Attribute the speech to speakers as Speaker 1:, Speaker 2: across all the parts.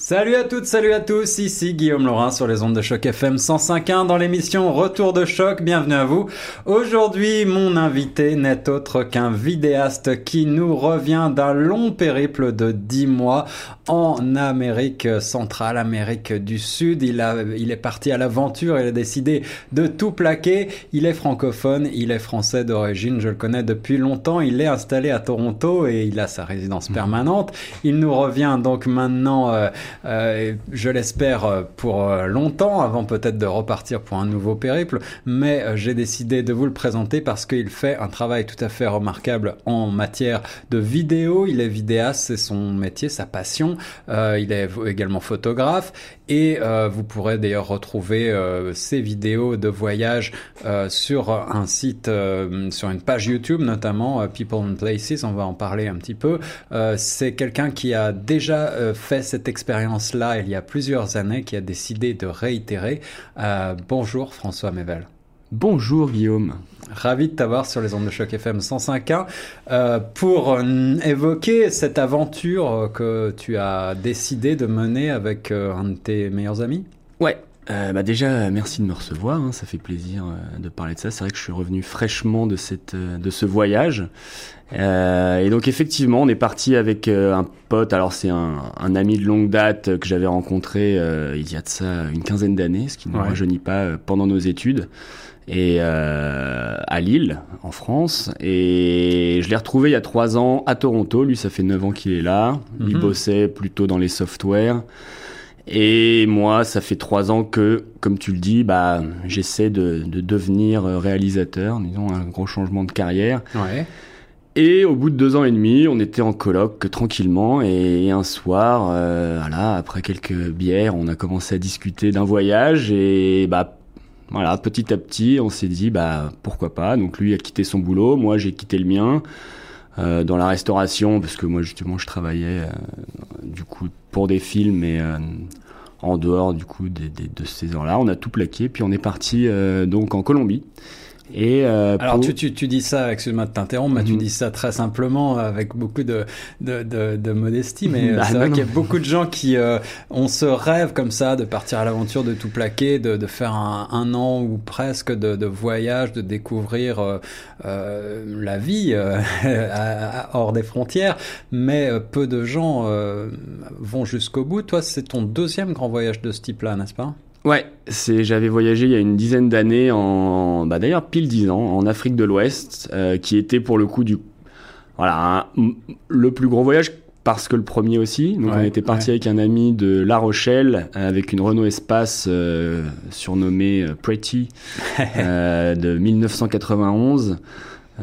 Speaker 1: Salut à toutes, salut à tous, ici Guillaume Laurin sur les ondes de choc FM 105.1 dans l'émission Retour de choc, bienvenue à vous. Aujourd'hui, mon invité n'est autre qu'un vidéaste qui nous revient d'un long périple de 10 mois en Amérique centrale, Amérique du Sud. Il, a, il est parti à l'aventure, il a décidé de tout plaquer. Il est francophone, il est français d'origine, je le connais depuis longtemps. Il est installé à Toronto et il a sa résidence permanente. Il nous revient donc maintenant... Euh, euh, je l'espère euh, pour euh, longtemps, avant peut-être de repartir pour un nouveau périple, mais j'ai décidé de vous le présenter parce qu'il fait un travail tout à fait remarquable en matière de vidéo. Il est vidéaste, c'est son métier, sa passion. il est également photographe et vous pourrez d'ailleurs retrouver ses vidéos de voyage sur un site, sur une page YouTube notamment, People and Places, on va en parler un petit peu. c'est quelqu'un qui a déjà fait cette expérience expérience-là il y a plusieurs années qui a décidé de réitérer. Euh, bonjour François Mével.
Speaker 2: Bonjour Guillaume.
Speaker 1: Ravi de t'avoir sur les ondes de choc FM 105.1 euh, pour euh, évoquer cette aventure que tu as décidé de mener avec un de tes meilleurs amis?
Speaker 2: Ouais, euh, bah déjà, merci de me recevoir. Hein, ça fait plaisir euh, de parler de ça. C'est vrai que je suis revenu fraîchement de cette euh, de ce voyage. Euh, et donc effectivement, on est parti avec un pote. Alors c'est un, un, ami de longue date que j'avais rencontré il y a de ça une quinzaine d'années, ce qui ne ouais. rajeunit pas pendant nos études. Et à Lille, en France. Et je l'ai retrouvé il y a trois ans à Toronto. Lui, ça fait neuf ans qu'il est là. Il mhm. bossait plutôt dans les softwares. Et moi, ça fait trois ans que, comme tu le dis, bah, j'essaie de, de, devenir réalisateur, disons un gros changement de carrière.
Speaker 1: Ouais.
Speaker 2: Et au bout de deux ans et demi, on était en colloque tranquillement et un soir, euh, voilà, après quelques bières, on a commencé à discuter d'un voyage et bah voilà, petit à petit, on s'est dit bah pourquoi pas. Donc lui a quitté son boulot, moi j'ai quitté le mien. Euh, dans la restauration, parce que moi justement je travaillais euh, du coup pour des films, mais euh, en dehors du coup des, des, de ces heures-là, on a tout plaqué, puis on est parti donc en Colombie.
Speaker 1: Et euh, Alors tu, tu, tu, dis ça, excuse-moi de t'interrompre, mais tu mhm. dis ça très simplement avec beaucoup de, de, de, de modestie, mais bah, c'est vrai qu'il y a beaucoup de gens qui euh, ont ce rêve comme ça de partir à l'aventure, de tout plaquer, de, de faire un, un, an ou presque de, de voyage, de découvrir euh, euh la vie euh, hors des frontières, mais euh, peu de gens vont jusqu'au bout. Toi, c'est ton deuxième grand voyage de ce type-là, n'est-ce pas?
Speaker 2: Ouais, c'est j'avais voyagé il y a une dizaine d'années en bah d'ailleurs pile dix ans en Afrique de l'Ouest euh, qui était pour le coup du voilà le plus gros voyage parce que le premier aussi. Donc ouais, on était parti ouais. avec un ami de La Rochelle avec une Renault Espace euh, surnommée euh, Pretty euh, de 1991.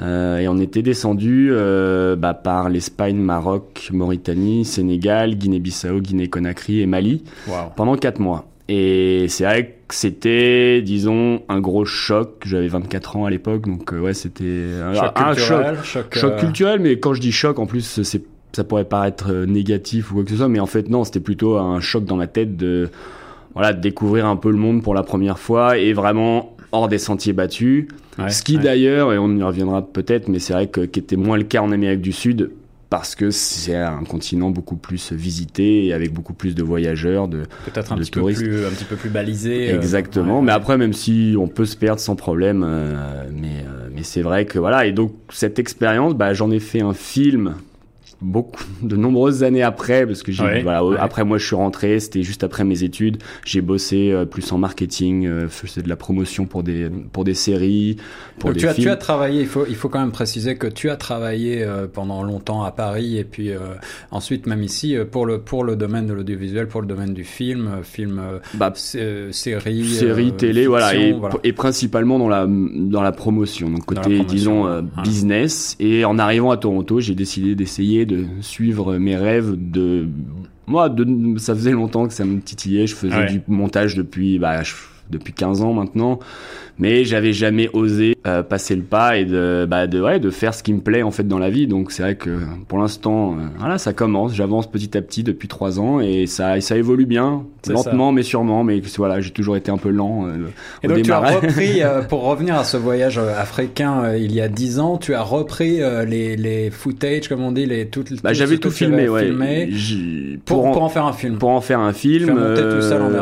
Speaker 2: Euh, et on était descendu euh, bah, par l'Espagne, Maroc, Mauritanie, Sénégal, Guinée-Bissau, Guinée-Conakry et Mali
Speaker 1: wow.
Speaker 2: pendant quatre mois. Et c'est vrai que c'était, disons, un gros choc. J'avais 24 ans à l'époque, donc euh, ouais, c'était
Speaker 1: choc un, culturel,
Speaker 2: choc, choc, choc euh... culturel. Mais quand je dis choc, en plus, c'est ça pourrait paraître euh, négatif ou quoi que ce soit, mais en fait non, c'était plutôt un choc dans ma tête de voilà de découvrir un peu le monde pour la première fois et vraiment hors des sentiers battus.
Speaker 1: Ouais,
Speaker 2: ce qui
Speaker 1: ouais.
Speaker 2: d'ailleurs, et on y reviendra peut-être, mais c'est vrai que qui était moins le cas en Amérique du Sud parce que c'est un continent beaucoup plus visité et avec beaucoup plus de voyageurs, de
Speaker 1: peut-être un,
Speaker 2: de
Speaker 1: petit peu plus, un petit peu plus balisé.
Speaker 2: Exactement.
Speaker 1: Euh,
Speaker 2: ouais, mais après, même si on peut se perdre sans problème, euh, mais euh, mais c'est vrai que voilà. Et donc cette expérience, bah, j'en ai fait un film beaucoup de nombreuses années après parce que j'ai
Speaker 1: ouais,
Speaker 2: voilà
Speaker 1: ouais.
Speaker 2: après moi je suis rentré c'était juste après mes études j'ai bossé euh, plus en marketing euh, je faisais de la promotion pour des pour des séries pour
Speaker 1: Donc
Speaker 2: des
Speaker 1: tu as
Speaker 2: films.
Speaker 1: tu as travaillé il faut il faut quand même préciser que tu as travaillé euh, pendant longtemps à Paris et puis euh, ensuite même ici euh, pour le pour le domaine de l'audiovisuel pour le domaine du film euh, film
Speaker 2: bah,
Speaker 1: série
Speaker 2: série télé
Speaker 1: fiction,
Speaker 2: voilà, et,
Speaker 1: voilà
Speaker 2: et principalement dans la dans la promotion donc côté
Speaker 1: promotion,
Speaker 2: disons
Speaker 1: ouais.
Speaker 2: business et en arrivant à Toronto j'ai décidé d'essayer de suivre mes rêves de moi de, ça faisait longtemps que ça me titillait je faisais
Speaker 1: ouais.
Speaker 2: du montage depuis bah je, depuis 15 ans maintenant mais j'avais jamais osé euh, passer le pas et de bah de ouais de faire ce qui me plaît en fait dans la vie. Donc c'est vrai que pour l'instant euh, voilà ça commence. J'avance petit à petit depuis trois ans et ça ça évolue bien. Lentement mais sûrement. Mais voilà j'ai toujours été un peu lent euh,
Speaker 1: et donc tu as repris pour revenir à ce voyage africain il y a dix ans tu as repris les les footage comme on dit les toutes
Speaker 2: bah, j'avais tout filmé ouais.
Speaker 1: pour, pour, en, faire un film.
Speaker 2: pour en faire un film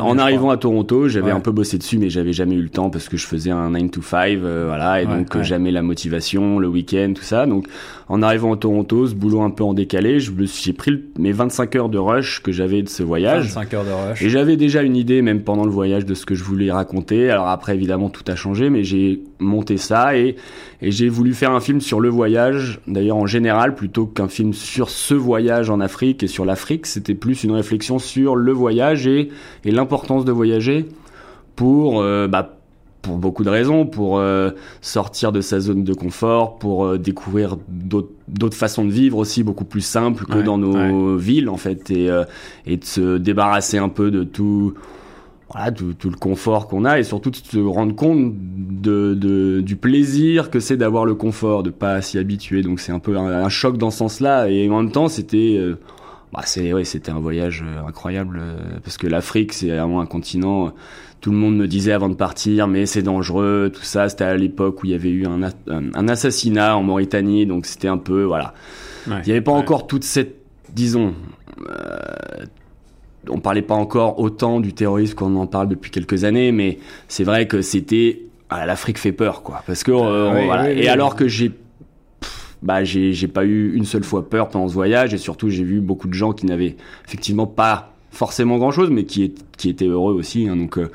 Speaker 2: en, arrivant à Toronto j'avais un peu bossé dessus mais j'avais jamais eu le temps parce que je faisais un 9 to 5, euh, voilà, et donc euh, jamais la motivation, le week-end, tout ça. Donc en arrivant à Toronto, ce boulot un peu en décalé, j'ai pris mes 25 heures de rush que j'avais de ce voyage.
Speaker 1: 25 heures de rush.
Speaker 2: Et j'avais déjà une idée, même pendant le voyage, de ce que je voulais raconter. Alors après, évidemment, tout a changé, mais j'ai monté ça et, et j'ai voulu faire un film sur le voyage, d'ailleurs en général, plutôt qu'un film sur ce voyage en Afrique et sur l'Afrique. C'était plus une réflexion sur le voyage et, et l'importance de voyager pour euh, bah, pour beaucoup de raisons, pour euh, sortir de sa zone de confort, pour euh, découvrir d'autres façons de vivre aussi beaucoup plus simples que dans nos villes en fait, et, et de se débarrasser un peu de tout, voilà, tout, tout le confort qu'on a et surtout de se rendre compte de, de du plaisir que c'est d'avoir le confort, de pas s'y habituer. Donc c'est un peu un, choc dans ce sens-là et en même temps c'était bah c'est ouais, c'était un voyage incroyable parce que l'Afrique c'est vraiment un continent tout le monde me disait avant de partir, mais c'est dangereux, tout ça. C'était à l'époque où il y avait eu un, un, assassinat en Mauritanie, donc c'était un peu, voilà. il n'y avait pas encore toute cette, disons, euh, on parlait pas encore autant du terrorisme qu'on en parle depuis quelques années, mais c'est vrai que c'était, ah, l'Afrique fait peur, quoi. Parce que, euh, voilà. et alors que j'ai bah j'ai pas eu une seule fois peur pendant ce voyage et surtout j'ai vu beaucoup de gens qui n'avaient effectivement pas forcément grand chose, mais qui, qui était heureux aussi. Hein, donc, euh,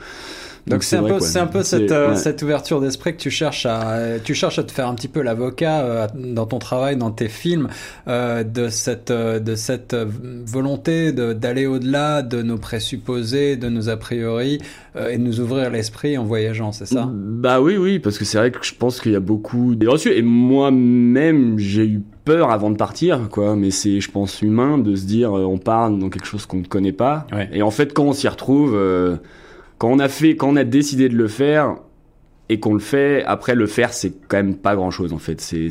Speaker 1: donc c'est un, peu, c'est un peu cette, euh, cette ouverture d'esprit que tu cherches à tu cherches à te faire un petit peu l'avocat euh, dans ton travail, dans tes films, de cette de cette volonté d'aller au-delà de nos présupposés, de nos a priori et de nous ouvrir l'esprit en voyageant, c'est ça?
Speaker 2: Bah oui, oui, parce que c'est vrai que je pense qu'il y a beaucoup de reçus. Et moi-même j'ai eu peur avant de partir, quoi. Mais c'est, je pense, humain de se dire, euh, on part dans quelque chose qu'on ne connaît pas. Et en fait, quand on s'y retrouve, euh, quand on a fait, quand on a décidé de le faire et qu'on le fait, après le faire, c'est quand même pas grand chose, en fait. C'est,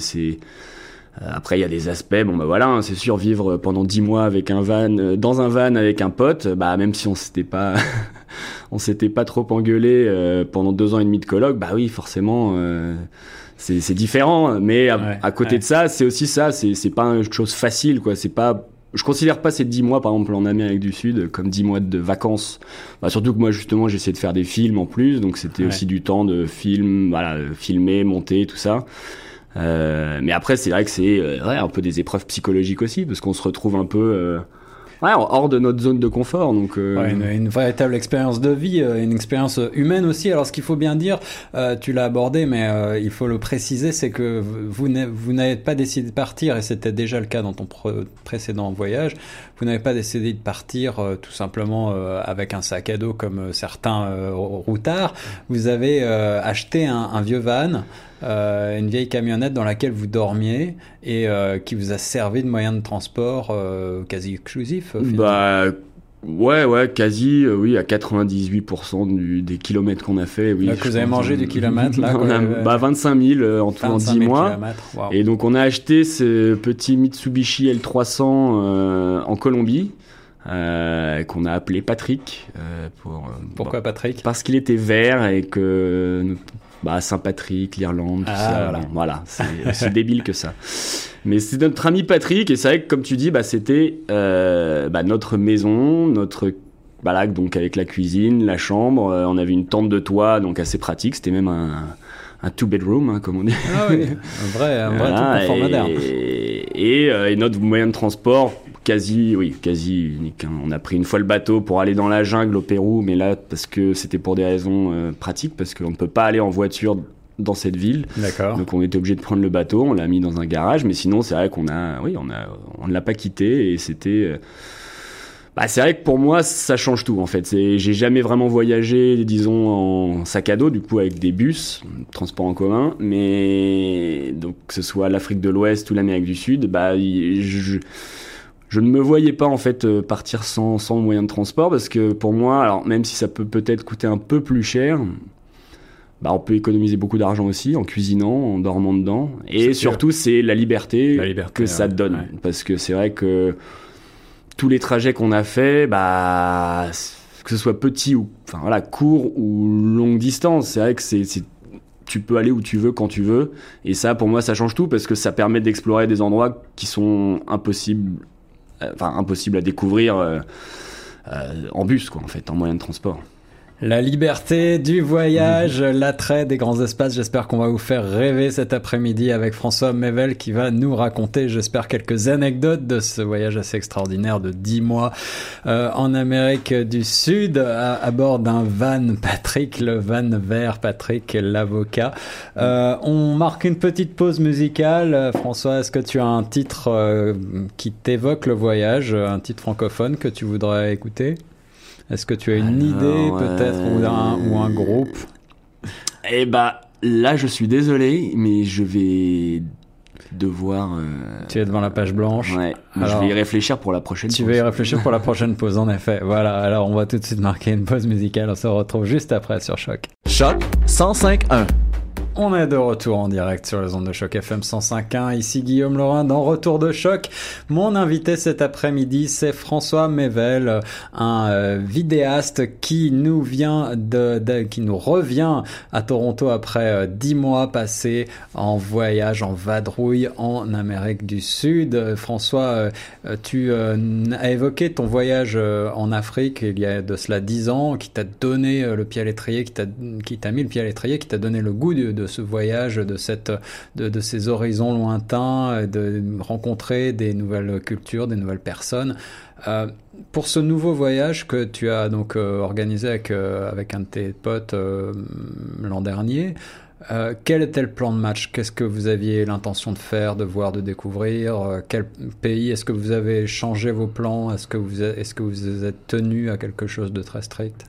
Speaker 2: euh, après, il y a des aspects, bon bah voilà, hein, c'est sûr, vivre pendant dix mois avec un van, dans un van avec un pote, bah même si on s'était pas, on s'était pas trop engueulé pendant deux ans et demi de colloque, bah oui, forcément, c'est différent, mais à, côté de ça, c'est aussi ça, c'est pas une chose facile, quoi. C'est pas je considère pas ces 10 mois, par exemple, en Amérique du Sud, comme 10 mois de vacances. Bah, surtout que moi, justement, j'essaie de faire des films en plus, donc c'était aussi du temps de film, voilà, filmer, monter, tout ça. Euh, mais après, c'est vrai que c'est euh, ouais, un peu des épreuves psychologiques aussi, parce qu'on se retrouve un peu euh, ouais, hors de notre zone de confort. Donc,
Speaker 1: euh, ouais, une, véritable expérience de vie, euh, une expérience humaine aussi. Alors, ce qu'il faut bien dire, euh, tu l'as abordé, mais il faut le préciser, c'est que vous n'avez pas décidé de partir, et c'était déjà le cas dans ton précédent voyage. Vous n'avez pas décidé de partir tout simplement avec un sac à dos comme certains routards. Vous avez acheté un, un vieux van. Euh, une vieille camionnette dans laquelle vous dormiez et euh, qui vous a servi de moyen de transport euh, quasi exclusif.
Speaker 2: Bah ouais ouais quasi oui à 98% du, des kilomètres qu'on a fait. Oui,
Speaker 1: que vous avez mangé du kilomètre là.
Speaker 2: on a, bah 25 000 en tout en 10 mois. Et donc on a acheté ce petit Mitsubishi L300 en Colombie. Euh, qu'on a appelé Patrick. Euh, pour,
Speaker 1: Pourquoi Patrick?
Speaker 2: Parce qu'il était vert et que bah, Saint-Patrick, l'Irlande, tout ah, ça. Voilà, c'est aussi débile que ça. Mais c'est notre ami Patrick, et c'est vrai que, comme tu dis, bah, c'était euh, bah, notre maison, notre bah, donc avec la cuisine, la chambre. Euh, on avait une tente de toit, donc assez pratique. C'était même un, un two-bedroom, hein, comme on dit.
Speaker 1: Ah oui, un vrai, un vrai voilà, tout.
Speaker 2: Et, euh, et, notre moyen de transport, quasi, oui, quasi unique. Hein. On a pris une fois le bateau pour aller dans la jungle au Pérou, mais là, parce que c'était pour des raisons euh, pratiques, parce qu'on ne peut pas aller en voiture dans cette ville.
Speaker 1: D'accord.
Speaker 2: Donc on était obligé de prendre le bateau, on l'a mis dans un garage, mais sinon c'est vrai qu'on a, oui, on a, on ne l'a pas quitté et c'était. Euh, bah, c'est vrai que pour moi, ça change tout en fait. J'ai jamais vraiment voyagé, disons, en sac à dos, du coup, avec des bus, transport en commun, mais donc que ce soit l'Afrique de l'Ouest ou l'Amérique du Sud, bah, je, je ne me voyais pas en fait euh, partir sans, sans moyen de transport parce que pour moi, alors même si ça peut peut-être coûter un peu plus cher, bah, on peut économiser beaucoup d'argent aussi en cuisinant, en dormant dedans. Et surtout, c'est la liberté, que ça donne. Parce que c'est vrai que tous les trajets qu'on a fait, bah, que ce soit petit ou enfin voilà court ou longue distance, c'est vrai que c'est tu peux aller où tu veux quand tu veux et ça pour moi ça change tout parce que ça permet d'explorer des endroits qui sont impossibles enfin impossibles à découvrir euh, euh, en bus quoi en fait en moyen de transport.
Speaker 1: La liberté du voyage, mhm. l'attrait des grands espaces. J'espère qu'on va vous faire rêver cet après-midi avec François Mevel qui va nous raconter, j'espère, quelques anecdotes de ce voyage assez extraordinaire de 10 mois euh, en Amérique du Sud à, bord d'un van Patrick, le van vert Patrick, l'avocat. Euh, on marque une petite pause musicale. François, est-ce que tu as un titre euh, qui t'évoque le voyage, un titre francophone que tu voudrais écouter? Est-ce que tu as une idée peut-être ou, un, ou un groupe
Speaker 2: Eh bah là, je suis désolé, mais je vais devoir. Euh...
Speaker 1: Tu es devant la page blanche.
Speaker 2: Ouais. je vais y réfléchir pour la prochaine.
Speaker 1: Tu vas y réfléchir pour la prochaine pause, en effet. Voilà. Alors, on va tout de suite marquer une pause musicale. On se retrouve juste après sur Choc.
Speaker 3: Choc 105.1.
Speaker 1: On est de retour en direct sur les ondes de choc FM 105.1. Ici Guillaume Laurin dans Retour de choc. Mon invité cet après-midi, c'est François Mével, un euh, vidéaste qui nous vient de, qui nous revient à Toronto après euh, dix mois passés en voyage, en vadrouille en Amérique du Sud. François, euh, tu as évoqué ton voyage en Afrique il y a de cela dix ans, qui t'a donné le pied à l'étrier, qui t'a mis le pied à l'étrier, qui t'a donné le goût de ce voyage, de, cette, de, ces horizons lointains, de rencontrer des nouvelles cultures, des nouvelles personnes. Euh, pour ce nouveau voyage que tu as donc euh, organisé avec, euh, avec un de tes potes l'an dernier, quel était le plan de match? Qu'est-ce que vous aviez l'intention de faire, de voir, de découvrir? Quel pays? Est-ce que vous avez changé vos plans? Est-ce que vous est-ce que vous êtes tenu à quelque chose de très strict?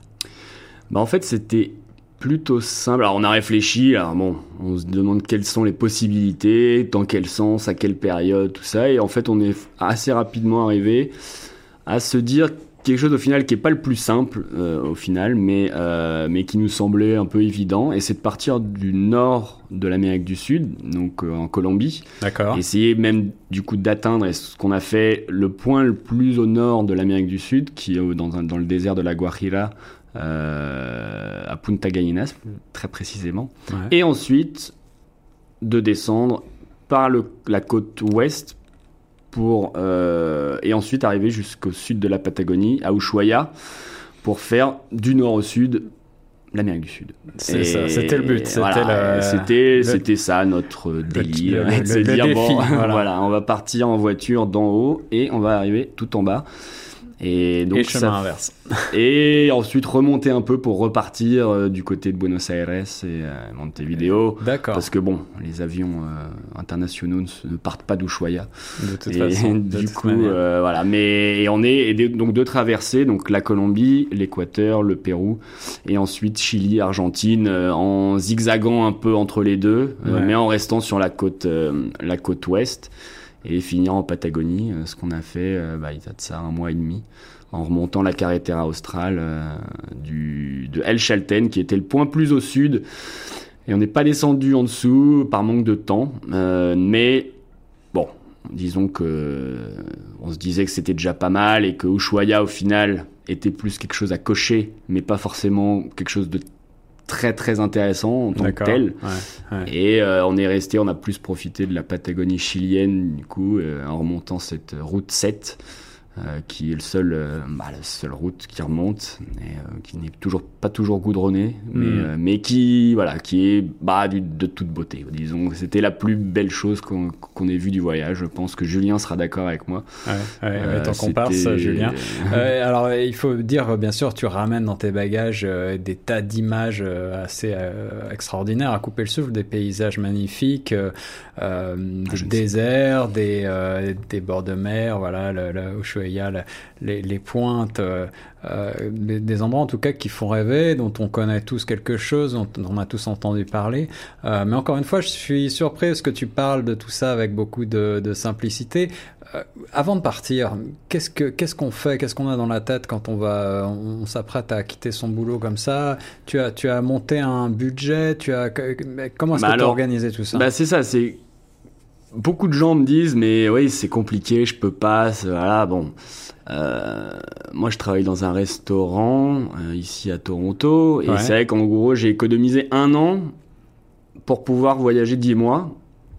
Speaker 2: Bah En fait, c'était plutôt simple. Alors on a réfléchi, alors bon, on se demande quelles sont les possibilités, dans quel sens, à quelle période, tout ça, et en fait on est assez rapidement arrivé à se dire quelque chose au final qui est pas le plus simple euh, au final, mais euh, mais qui nous semblait un peu évident, et c'est de partir du nord de l'Amérique du Sud, donc euh, en Colombie,
Speaker 1: d'accord,
Speaker 2: essayer même du coup d'atteindre, ce qu'on a fait, le point le plus au nord de l'Amérique du Sud, qui est dans, dans le désert de la Guajira, à Punta Gallinas, très précisément. Et ensuite, de descendre par le, la côte ouest pour, euh, et ensuite arriver jusqu'au sud de la Patagonie, à Ushuaia, pour faire du nord au sud l'Amérique du Sud.
Speaker 1: C'est ça, c'était le but.
Speaker 2: C'était c'était ça notre délire. Le, se dire, bon, voilà. on va partir en voiture d'en haut et on va arriver tout en bas.
Speaker 1: Et donc chemin inverse.
Speaker 2: et ensuite remonter un peu pour repartir euh, du côté de Buenos Aires et euh, Montevideo.
Speaker 1: D'accord.
Speaker 2: Parce que bon, les avions euh, internationaux ne, partent pas d'Ushuaia.
Speaker 1: De toute façon.
Speaker 2: du coup, voilà. Mais on est donc de traverser donc la Colombie, l'Équateur, le Pérou et ensuite Chili, Argentine en zigzagant un peu entre les deux, mais en restant sur la côte la côte ouest et finir en Patagonie, euh, ce qu'on a fait euh, bah, il y a de ça un mois et demi, en remontant la carretera australe euh, de El Chalten, qui était le point plus au sud. Et on n'est pas descendu en dessous par manque de temps, mais bon, disons que on se disait que c'était déjà pas mal et que Ushuaia au final était plus quelque chose à cocher, mais pas forcément quelque chose de très très intéressant en tant que tel. Et euh, on est resté, on a plus profité de la Patagonie chilienne du coup euh, en remontant cette route 7 euh, qui est le seul, euh, bah, la seule route qui remonte, et, euh, qui n'est toujours pas toujours goudronnée, mais, mm. mais qui voilà, qui est bah, de toute beauté. Disons, c'était la plus belle chose qu'on ait vue du voyage. Je pense que Julien sera d'accord avec moi.
Speaker 1: Ouais, ouais, tant qu'on passe, Julien. alors, il faut dire, bien sûr, tu ramènes dans tes bagages des tas d'images assez extraordinaires à couper le souffle, des paysages magnifiques, ah, des déserts, des, des bords de mer, voilà, le, le il y a le- les, les pointes, euh, euh, des, des endroits en tout cas qui font rêver, dont on connaît tous quelque chose, dont, dont on a tous entendu parler. Euh, mais encore une fois, je suis surpris parce que tu parles de tout ça avec beaucoup de, de simplicité. Avant de partir, qu'est-ce que qu'est-ce qu'on fait, qu'est-ce qu'on a dans la tête quand on va, on, on s'apprête à quitter son boulot comme ça? Tu as tu as monté un budget, tu as comment est-ce
Speaker 2: Bah
Speaker 1: que tu as organisé tout ça?
Speaker 2: Bah c'est ça, c'est beaucoup de gens me disent mais oui c'est compliqué, je peux pas, voilà bon. Euh, moi je travaille dans un restaurant euh, ici à Toronto et
Speaker 1: Ouais.
Speaker 2: c'est vrai qu'en gros j'ai économisé un an pour pouvoir voyager 10 mois,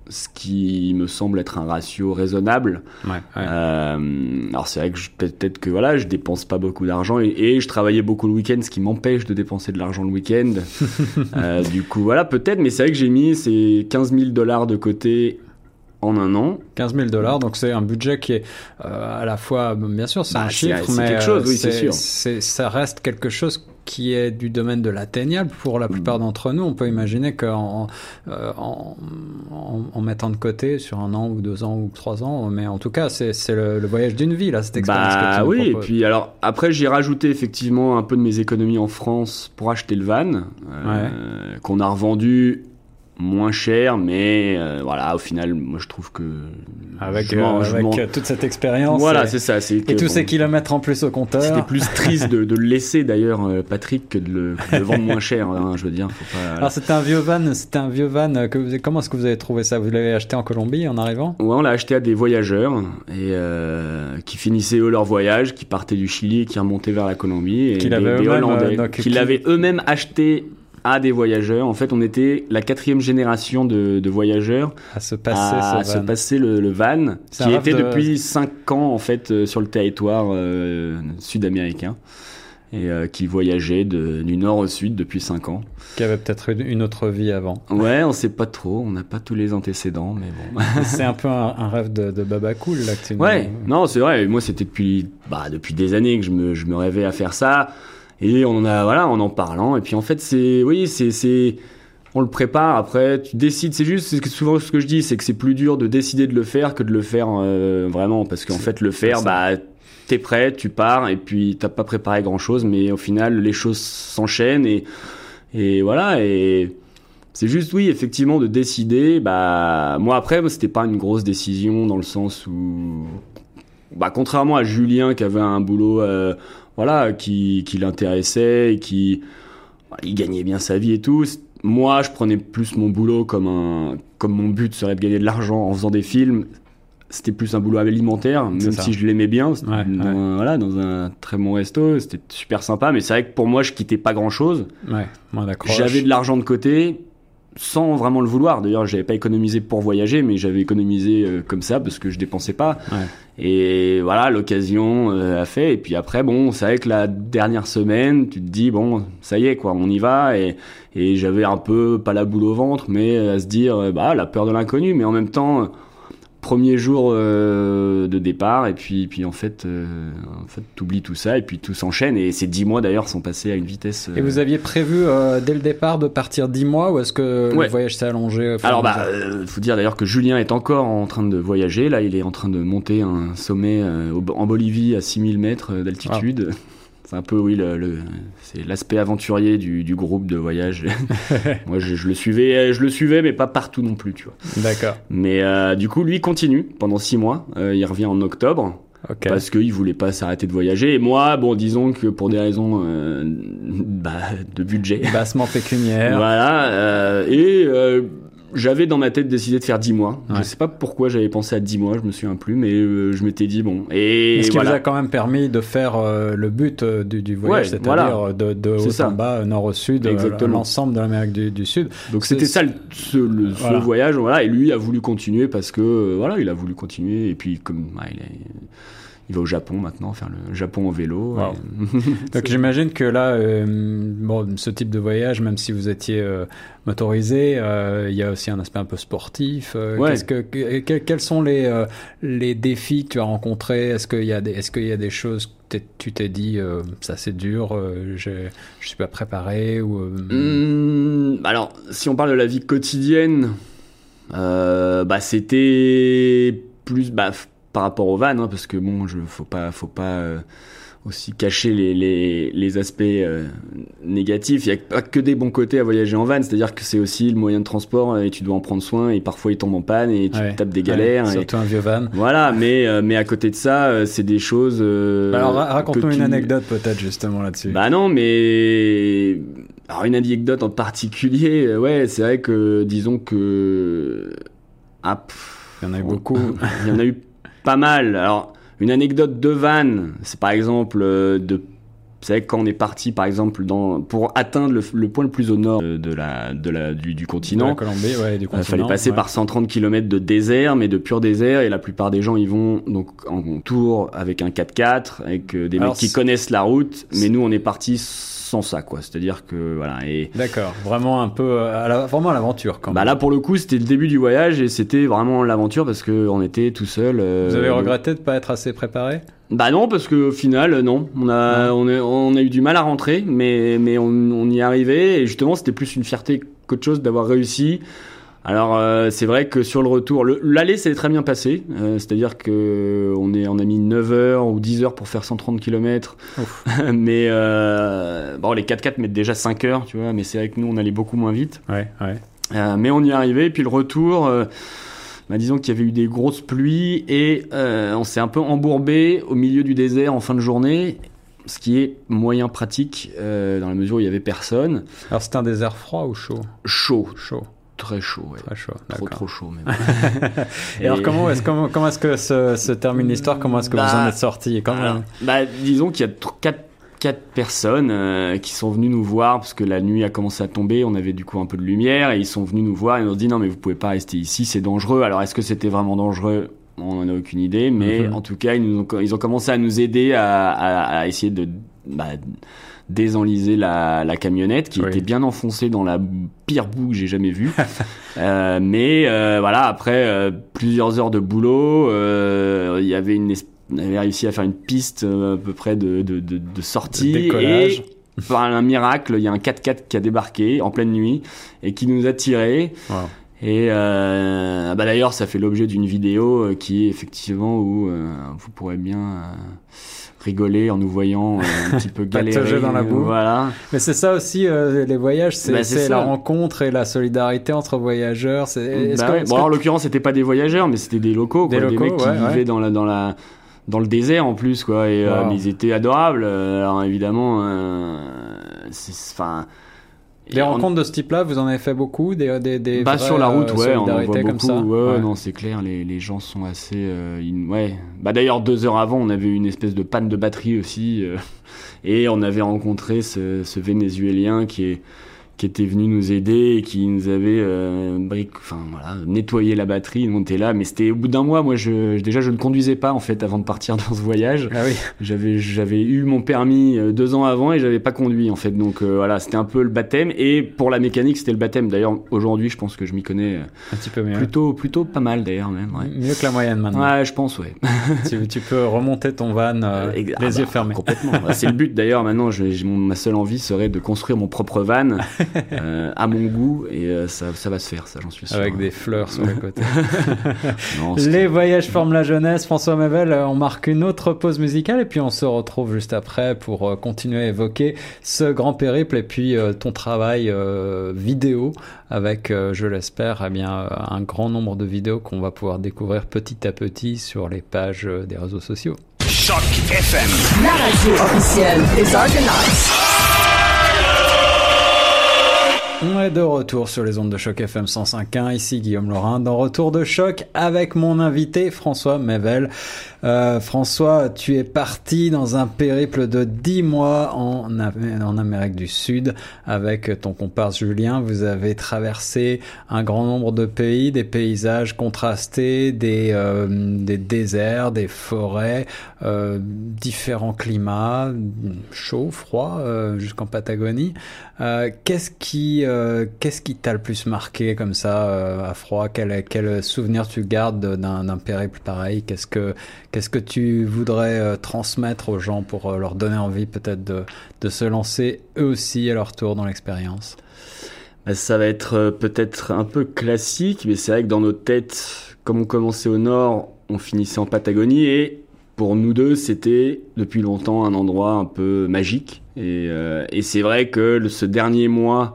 Speaker 2: ce qui me semble être un ratio raisonnable.
Speaker 1: Ouais, ouais.
Speaker 2: Euh, alors c'est vrai que peut-être peut-être que voilà, je dépense pas beaucoup d'argent et, et je travaillais beaucoup le week-end, ce qui m'empêche de dépenser de l'argent le week-end. Euh, du coup voilà, peut-être, mais c'est vrai que j'ai mis ces 15 000 dollars de côté en un an.
Speaker 1: 15 000 dollars, donc c'est un budget qui est euh, à la fois, bien sûr, c'est
Speaker 2: Bah,
Speaker 1: un
Speaker 2: c'est-
Speaker 1: chiffre,
Speaker 2: c'est
Speaker 1: mais
Speaker 2: quelque chose,
Speaker 1: euh,
Speaker 2: oui, c'est sûr.
Speaker 1: c'est- Ça reste quelque chose qui est du domaine de l'atteignable pour la plupart
Speaker 2: Mm.
Speaker 1: d'entre nous. On peut imaginer qu'en euh, en, en, en mettant de côté sur un an ou deux ans ou trois ans, mais en tout cas, c'est le, le voyage d'une vie, là, cette expérience que
Speaker 2: Bah
Speaker 1: tu nous
Speaker 2: oui, et puis alors après j'ai rajouté effectivement un peu de mes économies en France pour acheter le van, euh, qu'on a revendu moins cher, mais euh, voilà, au final, moi je trouve que
Speaker 1: Avec, euh, avec euh, toute cette expérience
Speaker 2: voilà, c'est ça, que,
Speaker 1: et tous
Speaker 2: bon,
Speaker 1: ces kilomètres en plus au compteur.
Speaker 2: C'était plus triste de, de le laisser d'ailleurs, Patrick, que de le, que de le vendre moins cher. hein, je veux dire, faut pas.
Speaker 1: Alors c'était un vieux van, c'était un vieux van. Que vous, comment est-ce que vous avez trouvé ça? Vous l'avez acheté en Colombie en arrivant?
Speaker 2: Ouais, on l'a acheté à des voyageurs et euh, qui finissaient eux leur voyage, qui partaient du Chili et qui remontaient vers la Colombie et des, des Hollandais, qui- l'avaient eux-mêmes acheté à des voyageurs. En fait, on était la quatrième génération de, de voyageurs
Speaker 1: à se passer
Speaker 2: à
Speaker 1: ce
Speaker 2: se
Speaker 1: van
Speaker 2: passer le, le van, qui était
Speaker 1: de-
Speaker 2: depuis cinq ans en fait euh, sur le territoire euh, sud-américain et euh, qui voyageait de- du nord au sud depuis cinq ans.
Speaker 1: qui avait peut-être une, autre vie avant.
Speaker 2: Ouais, on sait pas trop, on n'a pas tous les antécédents, mais bon.
Speaker 1: c'est un peu un, un rêve de, de Baba Cool là que tu nous-
Speaker 2: Ouais, non, c'est vrai. Moi, c'était depuis, bah, depuis des années que je me, je me rêvais à faire ça. Et on en a, voilà, en en parlant. Et puis, en fait, c'est, oui, c'est, c'est, on le prépare. Après, tu décides. C'est juste, c'est souvent ce que je dis, c'est que c'est plus dur de décider de le faire que de le faire euh, vraiment, parce qu'en fait, le faire, bah, t'es prêt, tu pars, et puis t'as pas préparé grand chose, mais au final, les choses s'enchaînent et, et voilà. Et c'est juste, oui, effectivement, de décider. Bah, moi, après, c'était pas une grosse décision dans le sens où, bah, contrairement à Julien qui avait un boulot, euh, voilà, qui, qui l'intéressait et qui, il gagnait bien sa vie et tout. Moi, je prenais plus mon boulot comme un, comme mon but serait de gagner de l'argent en faisant des films. C'était plus un boulot alimentaire, même si je l'aimais bien.
Speaker 1: Ouais,
Speaker 2: dans,
Speaker 1: ouais.
Speaker 2: un- Voilà, dans un très bon resto, c'était super sympa. Mais c'est vrai que pour moi, je quittais pas grand chose.
Speaker 1: Ouais.
Speaker 2: J'avais de l'argent de côté sans vraiment le vouloir. D'ailleurs, j'avais pas économisé pour voyager, mais j'avais économisé euh, comme ça parce que je dépensais pas.
Speaker 1: Ouais.
Speaker 2: Et voilà, l'occasion euh, a fait. Et puis après, bon, c'est vrai que la dernière semaine, tu te dis bon, ça y est quoi, on y va. Et, et j'avais un peu pas la boule au ventre, mais à se dire euh, bah la peur de l'inconnu, mais en même temps. Euh, Premier jour euh, de départ et puis puis en fait euh, en fait t'oublies tout ça et puis tout s'enchaîne et ces dix mois d'ailleurs sont passés à une vitesse
Speaker 1: Et
Speaker 2: euh,
Speaker 1: vous aviez prévu euh, dès le départ de partir 10 mois ou est-ce que
Speaker 2: Ouais.
Speaker 1: le voyage s'est allongé à
Speaker 2: Alors bah, euh, faut dire d'ailleurs que Julien est encore en train de voyager. Là, il est en train de monter un sommet euh, en Bolivie à 6000 mètres euh, d'altitude. C'est un peu oui, le, le- c'est l'aspect aventurier du, du groupe de voyage. Moi, je, je le suivais, je le suivais, mais pas partout non plus, tu vois.
Speaker 1: D'accord.
Speaker 2: Mais euh, du coup, lui continue pendant six mois. Euh, il revient en octobre
Speaker 1: Ok.
Speaker 2: parce qu'il voulait pas s'arrêter de voyager. Et moi, bon, disons que pour des raisons euh, bah, de budget.
Speaker 1: Bassement pécuniaire.
Speaker 2: Voilà, euh, et euh, j'avais dans ma tête décidé de faire 10 mois.
Speaker 1: Ouais.
Speaker 2: Je sais pas pourquoi j'avais pensé à 10 mois, je me souviens plus, mais euh, je m'étais dit bon. Et
Speaker 1: ce qui
Speaker 2: voilà.
Speaker 1: vous a quand même permis de faire euh, le but euh, du, du voyage,
Speaker 2: Ouais,
Speaker 1: c'est-à-dire
Speaker 2: voilà.
Speaker 1: de, de haut
Speaker 2: ça.
Speaker 1: en bas, nord au sud, l'ensemble de l'Amérique du, du Sud.
Speaker 2: Donc c'était ça le, ce, le- ce voyage, voilà. Et lui a voulu continuer parce que voilà, il a voulu continuer. Et puis comme ouais, il, est- il va au Japon maintenant, faire le Japon en vélo.
Speaker 1: Wow.
Speaker 2: Et-
Speaker 1: Donc j'imagine que là, euh, bon, ce type de voyage, même si vous étiez euh, motorisé, euh, il y a aussi un aspect un peu sportif.
Speaker 2: Ouais.
Speaker 1: que, que- quels sont les, les défis que tu as rencontrés? Est-ce qu'il y a des, est-ce qu'il y a des choses que tu t'es dit, ça c'est dur, je, je suis pas préparé ou
Speaker 2: Hum, alors, si on parle de la vie quotidienne, bah, c'était plus, bah, par rapport au van, hein, parce que bon, je faut pas, faut pas euh, aussi cacher les, les, les aspects euh, négatifs. Il y a pas que des bons côtés à voyager en van, c'est-à-dire que c'est aussi le moyen de transport et tu dois en prendre soin et parfois il tombe en panne et tu
Speaker 1: Ouais.
Speaker 2: tapes des
Speaker 1: Ouais,
Speaker 2: galères. et-
Speaker 1: surtout un vieux van.
Speaker 2: Voilà, mais euh, mais à côté de ça, euh, c'est des choses. euh,
Speaker 1: Alors ra- raconte-nous une anecdote peut-être justement là-dessus.
Speaker 2: Bah non, mais alors une anecdote en particulier, euh, ouais, c'est vrai que disons que ah, pff,
Speaker 1: Il y en a eu beaucoup.
Speaker 2: il y en a eu pas mal. Alors une anecdote de van, c'est par exemple euh, de vous savez quand on est parti par exemple dans pour atteindre le, le point le plus au nord de, de la de la du, continent.
Speaker 1: Ouais,
Speaker 2: Il fallait passer
Speaker 1: ouais.
Speaker 2: par 130 km de désert, mais de pur désert, et la plupart des gens y vont donc en tour avec un 4x4, avec euh, des
Speaker 1: Alors,
Speaker 2: mecs qui
Speaker 1: c'est-
Speaker 2: connaissent la route, mais nous on est parti sans ça, quoi. C'est-à-dire que voilà. Et
Speaker 1: D'accord, vraiment un peu, euh, à la- vraiment à l'aventure quand
Speaker 2: bah
Speaker 1: même.
Speaker 2: là pour le coup c'était le début du voyage et c'était vraiment l'aventure parce que on était tout seul. euh,
Speaker 1: Vous avez regretté de pas être assez préparé?
Speaker 2: Bah non parce que au final non, on a on, est- on a eu du mal à rentrer, mais mais on, on y arrivé. Et justement c'était plus une fierté qu'autre chose d'avoir réussi. Alors euh, c'est vrai que sur le retour, le- l'aller s'est très bien passé, euh, c'est-à-dire que on est on a mis 9 heures ou 10 heures pour faire 130 km, mais euh, bon les 4x4 mettent déjà 5 heures, tu vois, mais c'est vrai que nous on allait beaucoup moins vite.
Speaker 1: Ouais, ouais.
Speaker 2: Euh, mais on y est arrivé, et puis le retour, euh, bah, disons qu'il y avait eu des grosses pluies et euh, on s'est un peu embourbé au milieu du désert en fin de journée, ce qui est moyen pratique euh, dans la mesure où il y avait personne.
Speaker 1: Alors c'était un désert froid ou chaud?
Speaker 2: Chaud,
Speaker 1: Chaud,
Speaker 2: très chaud, ouais.
Speaker 1: très chaud.
Speaker 2: Trop trop chaud même.
Speaker 1: Et, alors comment est-ce comment, comment est-ce que se, se termine l'histoire? Comment est-ce que vous
Speaker 2: Bah,
Speaker 1: en êtes sorti? Comment
Speaker 2: bah, disons qu'il y a tr- quatre, quatre personnes euh, qui sont venues nous voir parce que la nuit a commencé à tomber, on avait du coup un peu de lumière et ils sont venus nous voir et nous ont dit non mais vous pouvez pas rester ici, c'est dangereux. Alors est-ce que c'était vraiment dangereux? On n'en a aucune idée, mais
Speaker 1: Mhm.
Speaker 2: en tout cas ils, nous ont, ils ont commencé à nous aider à, à- à essayer de bah, désenliser la, la camionnette qui
Speaker 1: Oui.
Speaker 2: était bien enfoncée dans la pire boue que j'ai jamais vue. Euh, mais euh, voilà, après euh, plusieurs heures de boulot, il y avait une es- on avait réussi à faire une piste euh, à peu près de, de, de, de sortie.
Speaker 1: De décollage.
Speaker 2: Et par un miracle, il y a un 4x4 qui a débarqué en pleine nuit et qui nous a tirés.
Speaker 1: Wow.
Speaker 2: Et euh, bah d'ailleurs, ça fait l'objet d'une vidéo euh, qui est effectivement où euh, vous pourrez bien euh, rigoler en nous voyant un petit peu galérer.
Speaker 1: dans la boue.
Speaker 2: Voilà.
Speaker 1: Mais c'est ça aussi, les voyages, c'est
Speaker 2: Bah,
Speaker 1: la rencontre et la solidarité entre voyageurs.
Speaker 2: Bah
Speaker 1: que-
Speaker 2: ouais.
Speaker 1: est-ce
Speaker 2: Bon,
Speaker 1: que-
Speaker 2: alors, en l'occurrence, c'était pas des voyageurs, mais c'était des locaux,
Speaker 1: Des
Speaker 2: quoi, des,
Speaker 1: locaux,
Speaker 2: mecs qui
Speaker 1: ouais,
Speaker 2: vivaient dans la dans la dans le désert en plus, quoi. Et euh, mais ils étaient adorables. Euh, Alors évidemment, euh, enfin. On-
Speaker 1: rencontres de ce type-là, vous en avez fait beaucoup des, des, des
Speaker 2: Bah sur la route,
Speaker 1: euh,
Speaker 2: ouais, on en voit beaucoup. Ouais,
Speaker 1: Ouais.
Speaker 2: non, c'est clair. Les, les gens sont assez, euh, in- ouais. Bah d'ailleurs, deux heures avant, on avait eu une espèce de panne de batterie aussi, euh, et on avait rencontré ce, ce Vénézuélien qui est qui était venu nous aider et qui nous avait euh, bric- enfin voilà, nettoyé la batterie. On était là, mais c'était au bout d'un mois. Moi, je déjà je ne conduisais pas en fait avant de partir dans ce voyage.
Speaker 1: Ah oui.
Speaker 2: J'avais j'avais eu mon permis euh, deux ans avant et j'avais pas conduit en fait. Donc euh, voilà, c'était un peu le baptême. Et pour la mécanique, c'était le baptême. D'ailleurs, aujourd'hui, je pense que je m'y connais euh,
Speaker 1: Un petit peu mieux.
Speaker 2: plutôt plutôt pas mal d'ailleurs même. Ouais,
Speaker 1: Mieux que la moyenne maintenant.
Speaker 2: ouais je pense ouais.
Speaker 1: tu, tu peux remonter ton van euh,
Speaker 2: Euh, ah
Speaker 1: les
Speaker 2: bah,
Speaker 1: yeux fermés.
Speaker 2: Complètement. Bah, c'est le but d'ailleurs. Maintenant, je- ma seule envie serait de construire mon propre van euh, à mon goût et euh, ça, ça va se faire, ça j'en suis sûr.
Speaker 1: Avec des fleurs sur les côtés.
Speaker 2: Non, c'est-
Speaker 1: Les voyages forment la jeunesse. François Mavel, euh, on marque une autre pause musicale et puis on se retrouve juste après pour euh, continuer à évoquer ce grand périple et puis euh, ton travail euh, vidéo avec, euh, je l'espère, eh bien, un grand nombre de vidéos qu'on va pouvoir découvrir petit à petit sur les pages des réseaux sociaux.
Speaker 4: Choc FM.
Speaker 5: La radio officielle des Argonauts.
Speaker 1: On est de retour sur les ondes de choc FM 105.1. Ici Guillaume Laurin dans Retour de choc avec mon invité François Mevel. Euh, François, tu es parti dans un périple de 10 mois en, Am- en Amérique du Sud avec ton comparse Julien. Vous avez traversé un grand nombre de pays, des paysages contrastés, des, euh, déserts, des forêts, euh, différents climats, chaud, froid, jusqu'en Patagonie. Qu'est-ce qui, euh, qu'est-ce qui t'a le plus marqué comme ça euh, à froid? Quel, souvenir tu gardes d'un, périple pareil? Qu'est-ce que, tu voudrais euh, transmettre aux gens pour leur donner envie peut-être de, se lancer eux aussi à leur tour dans l'expérience?
Speaker 2: Bah, ça va être peut-être un peu classique, mais c'est vrai que dans nos têtes, comme on commençait au nord, on finissait en Patagonie et pour nous deux, c'était depuis longtemps un endroit un peu magique. Et, c'est vrai que ce dernier mois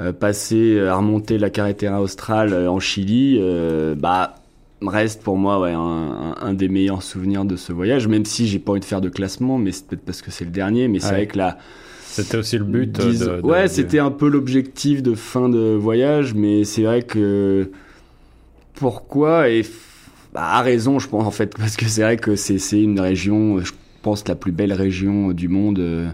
Speaker 2: euh, passé à remonter la carretera australe euh, en Chili, euh, bah reste pour moi ouais, un, des meilleurs souvenirs de ce voyage. Même si j'ai pas envie de faire de classement, mais c'est peut-être parce que c'est le dernier. Mais c'est
Speaker 1: Ouais.
Speaker 2: vrai que là,
Speaker 1: C'était aussi le but. euh,
Speaker 2: Disons-
Speaker 1: de- de-
Speaker 2: ouais,
Speaker 1: de-
Speaker 2: c'était un peu l'objectif de fin de voyage, mais c'est vrai que pourquoi et bah, à raison, je pense en fait, parce que c'est vrai que c'est c'est une région, je pense la plus belle région du monde euh,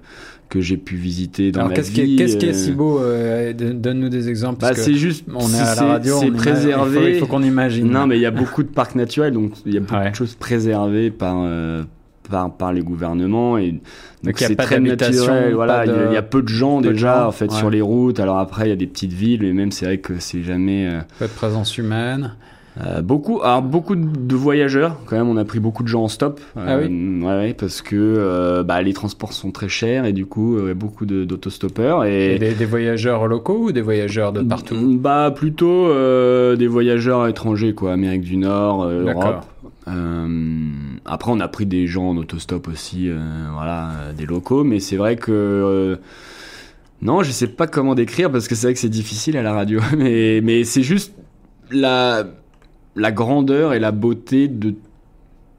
Speaker 2: que j'ai pu visiter dans
Speaker 1: Alors,
Speaker 2: ma
Speaker 1: qui,
Speaker 2: vie.
Speaker 1: est- qu'est-ce qui est
Speaker 2: euh,
Speaker 1: si beau euh, Donne-nous des exemples.
Speaker 2: bah, c'est juste,
Speaker 1: on est à la radio,
Speaker 2: c'est préservé.
Speaker 1: Il faut, qu'on imagine.
Speaker 2: Non, mais il y a beaucoup de parcs naturels, donc il y a beaucoup
Speaker 1: Ouais.
Speaker 2: de choses préservées par, euh, par, par les gouvernements. Et, donc
Speaker 1: Donc, il y a
Speaker 2: c'est très naturel. Voilà,
Speaker 1: pas
Speaker 2: il y, a-
Speaker 1: de-
Speaker 2: il y a peu de gens
Speaker 1: peu de
Speaker 2: déjà
Speaker 1: gens,
Speaker 2: en fait
Speaker 1: ouais.
Speaker 2: sur les routes. Alors après, il y a des petites villes, et même c'est vrai que c'est jamais euh,
Speaker 1: Pas de présence humaine.
Speaker 2: Euh, beaucoup. Alors beaucoup de voyageurs quand même. On a pris beaucoup de gens en stop.
Speaker 1: Ah oui
Speaker 2: ouais, parce que euh, bah, les transports sont très chers et du coup euh, beaucoup d'autostoppeurs
Speaker 1: Et
Speaker 2: et
Speaker 1: des, des voyageurs locaux ou des voyageurs de partout?
Speaker 2: Bah plutôt euh, des voyageurs étrangers quoi, Amérique du Nord, euh. Europe. Euh, après on a pris des gens en autostop aussi, euh, voilà, euh, des locaux, mais c'est vrai que euh, non, je sais pas comment décrire parce que c'est vrai que c'est difficile à la radio, mais mais c'est juste la la grandeur et la beauté de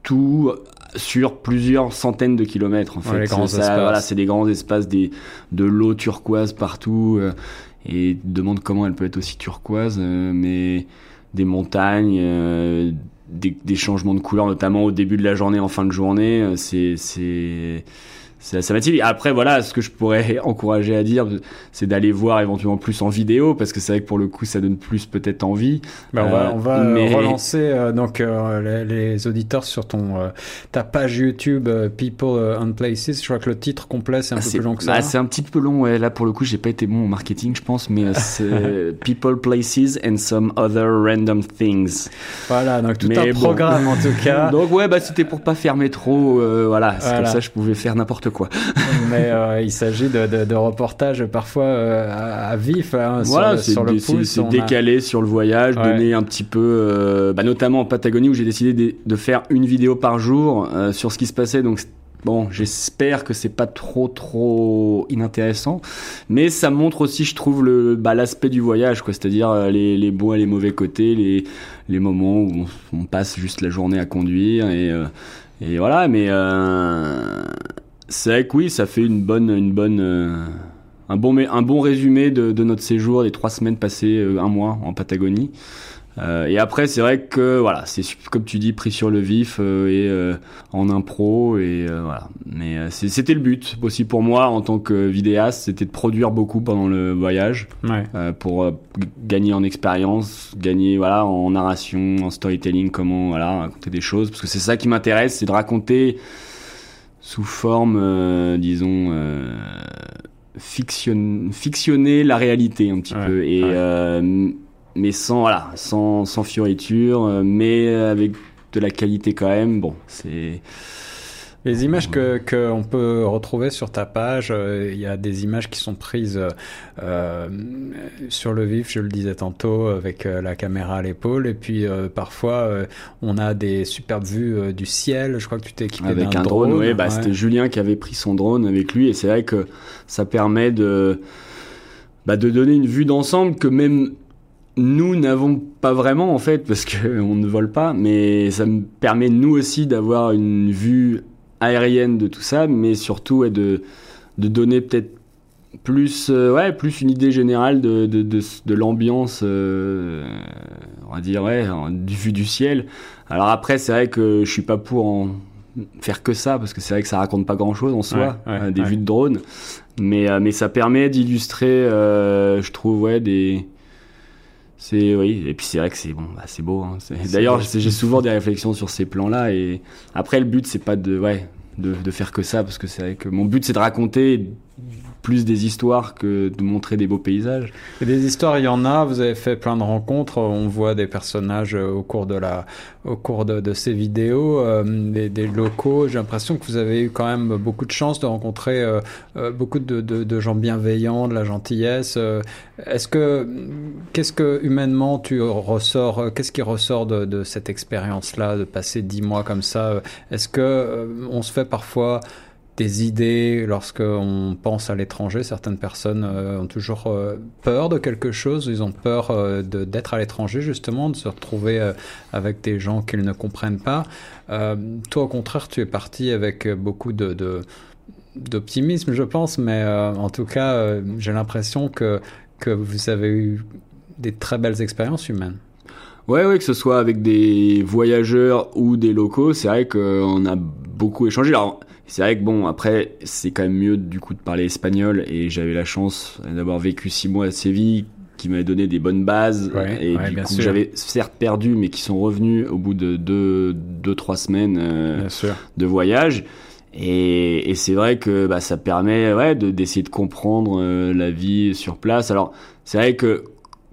Speaker 2: tout sur plusieurs centaines de kilomètres en
Speaker 1: Ouais,
Speaker 2: fait.
Speaker 1: grands
Speaker 2: Ça. Voilà, c'est des grands espaces, des, de l'eau turquoise partout. euh, et demandes comment elle peut être aussi turquoise, euh, mais des montagnes, euh, des, des changements de couleur, notamment au début de la journée, en fin de journée. euh, C'est c'est assez magnifique. Après, voilà, ce que je pourrais encourager à dire, c'est d'aller voir éventuellement plus en vidéo, parce que c'est vrai que pour le coup, ça donne plus peut-être envie.
Speaker 1: Ben, on va,
Speaker 2: Euh,
Speaker 1: on va euh,
Speaker 2: mais-
Speaker 1: relancer euh, donc euh, les, les auditeurs sur ton ta page YouTube People and Places. Je crois que le titre complet c'est un
Speaker 2: Ah,
Speaker 1: peu plus long que ça.
Speaker 2: bah, c'est un petit peu long, ouais. Là, pour le coup, j'ai pas été bon au marketing, je pense, mais c'est People, Places and Some Other Random Things.
Speaker 1: Voilà, donc tout
Speaker 2: Mais
Speaker 1: un
Speaker 2: bon.
Speaker 1: programme en tout cas.
Speaker 2: Donc, ouais, bah, c'était pour pas fermer trop, voilà. C'est
Speaker 1: Voilà.
Speaker 2: comme ça, je pouvais faire n'importe quoi.
Speaker 1: mais euh, il s'agit de, de, de reportages parfois euh, à, à vif hein,
Speaker 2: voilà,
Speaker 1: sur, le,
Speaker 2: c'est
Speaker 1: sur le
Speaker 2: c'est-
Speaker 1: a-
Speaker 2: décalé sur le voyage,
Speaker 1: Ouais.
Speaker 2: donner un petit peu, euh, bah, notamment en Patagonie où j'ai décidé de, de faire une vidéo par jour sur ce qui se passait. Donc bon, j'espère que c'est pas trop trop inintéressant, mais ça montre aussi, je trouve, le bah, l'aspect du voyage, quoi. C'est-à-dire les, les bons et les mauvais côtés, les les moments où on, on passe juste la journée à conduire et euh, et voilà. Mais euh, c'est vrai que oui, ça fait une bonne une bonne euh, un bon, un bon résumé de, de notre séjour, des trois semaines passées, euh, un mois en Patagonie. Euh, et après, c'est vrai que voilà, c'est comme tu dis, pris sur le vif euh, et euh, en impro et voilà. Mais c'était le but aussi pour moi en tant que vidéaste, c'était de produire beaucoup pendant le voyage
Speaker 1: Ouais.
Speaker 2: pour gagner en expérience, gagner voilà en narration, en storytelling, comment voilà raconter des choses, parce que c'est ça qui m'intéresse, c'est de raconter sous forme, euh, disons, euh, fiction, fictionner la réalité un petit
Speaker 1: Ouais,
Speaker 2: peu et
Speaker 1: ouais.
Speaker 2: euh, mais sans voilà, sans sans fioriture, euh, mais avec de la qualité quand même. Bon, c'est
Speaker 1: Les images que qu'on peut retrouver sur ta page, euh, il y a des images qui sont prises euh, sur le vif, je le disais tantôt, avec euh, la caméra à l'épaule, et puis parfois on a des superbes vues du ciel. Je crois que tu t'es équipé
Speaker 2: avec un drone, ouais, bah,
Speaker 1: ouais.
Speaker 2: c'était Julien qui avait pris son drone avec lui et c'est vrai que ça permet de bah, de donner une vue d'ensemble que même nous n'avons pas vraiment en fait parce que on ne vole pas mais ça me permet nous aussi d'avoir une vue aérienne de tout ça mais surtout ouais, de de donner peut-être plus euh, ouais plus une idée générale de de, de, de l'ambiance euh, on va dire ouais du vue du ciel alors après c'est vrai que je suis pas pour en faire que ça parce que c'est vrai que ça raconte pas grand chose en soi
Speaker 1: Ouais, ouais,
Speaker 2: euh, des
Speaker 1: ouais.
Speaker 2: vues de drone mais mais ça permet d'illustrer je trouve ouais des c'est oui et puis c'est vrai que c'est bon bah, c'est beau hein. D'ailleurs j'ai souvent des réflexions sur ces plans là et après le but c'est pas de ouais de, de faire que ça parce que c'est vrai que mon but c'est de raconter plus des histoires que de montrer des beaux paysages.
Speaker 1: Et des histoires, il y en a. Vous avez fait plein de rencontres. On voit des personnages euh, au cours de la, au cours de, ces vidéos, euh, des, locaux. J'ai l'impression que vous avez eu quand même beaucoup de chance de rencontrer euh, beaucoup de, gens bienveillants, de la gentillesse. Est-ce que, qu'est-ce que humainement tu ressors, qu'est-ce qui ressort de, de cette expérience-là, de passer dix mois comme ça? Est-ce que on se fait parfois des idées lorsqu'on pense à l'étranger. Certaines personnes euh, ont toujours euh, peur de quelque chose. Ils ont peur euh, d'être à l'étranger, justement, de se retrouver avec des gens qu'ils ne comprennent pas. Toi, au contraire, tu es parti avec beaucoup de... d'optimisme, je pense, mais en tout cas, j'ai l'impression que, que vous avez eu des très belles expériences humaines.
Speaker 2: Ouais, ouais, que ce soit avec des voyageurs ou des locaux, c'est vrai qu'on a beaucoup échangé. Alors, c'est vrai que bon, après, c'est quand même mieux du coup de parler espagnol et j'avais la chance d'avoir vécu six mois à Séville qui m'avait donné des bonnes bases
Speaker 1: Ouais,
Speaker 2: et
Speaker 1: ouais,
Speaker 2: du coup j'avais certes perdu mais qui sont revenus au bout de deux, deux trois semaines euh, de voyage. Et, et c'est vrai que bah, ça permet ouais, de d'essayer de comprendre euh, la vie sur place. Alors c'est vrai que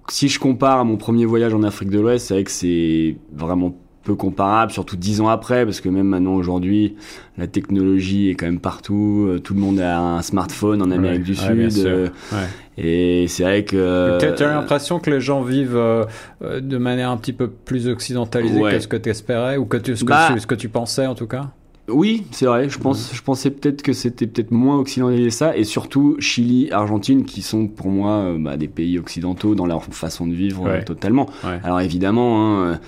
Speaker 2: si je compare à mon premier voyage en Afrique de l'Ouest, c'est vrai que c'est vraiment peu comparable, surtout dix ans après, parce que même maintenant aujourd'hui, la technologie est quand même partout. euh, Tout le monde a un smartphone en Amérique
Speaker 1: Ouais,
Speaker 2: du
Speaker 1: ouais,
Speaker 2: Sud, euh,
Speaker 1: Ouais.
Speaker 2: et c'est vrai que
Speaker 1: Tu as, tu as l'impression que les gens vivent euh, euh, de manière un petit peu plus occidentalisée que ce que tu espérais ou que tu, ce, que
Speaker 2: Bah.
Speaker 1: tu- ce que tu pensais en tout cas?
Speaker 2: Oui, c'est vrai. Je pense, je pensais peut-être que c'était peut-être moins occidentalisé ça, et surtout Chili, Argentine, qui sont pour moi euh, bah, des pays occidentaux dans leur façon de vivre euh, totalement. Alors évidemment, hein,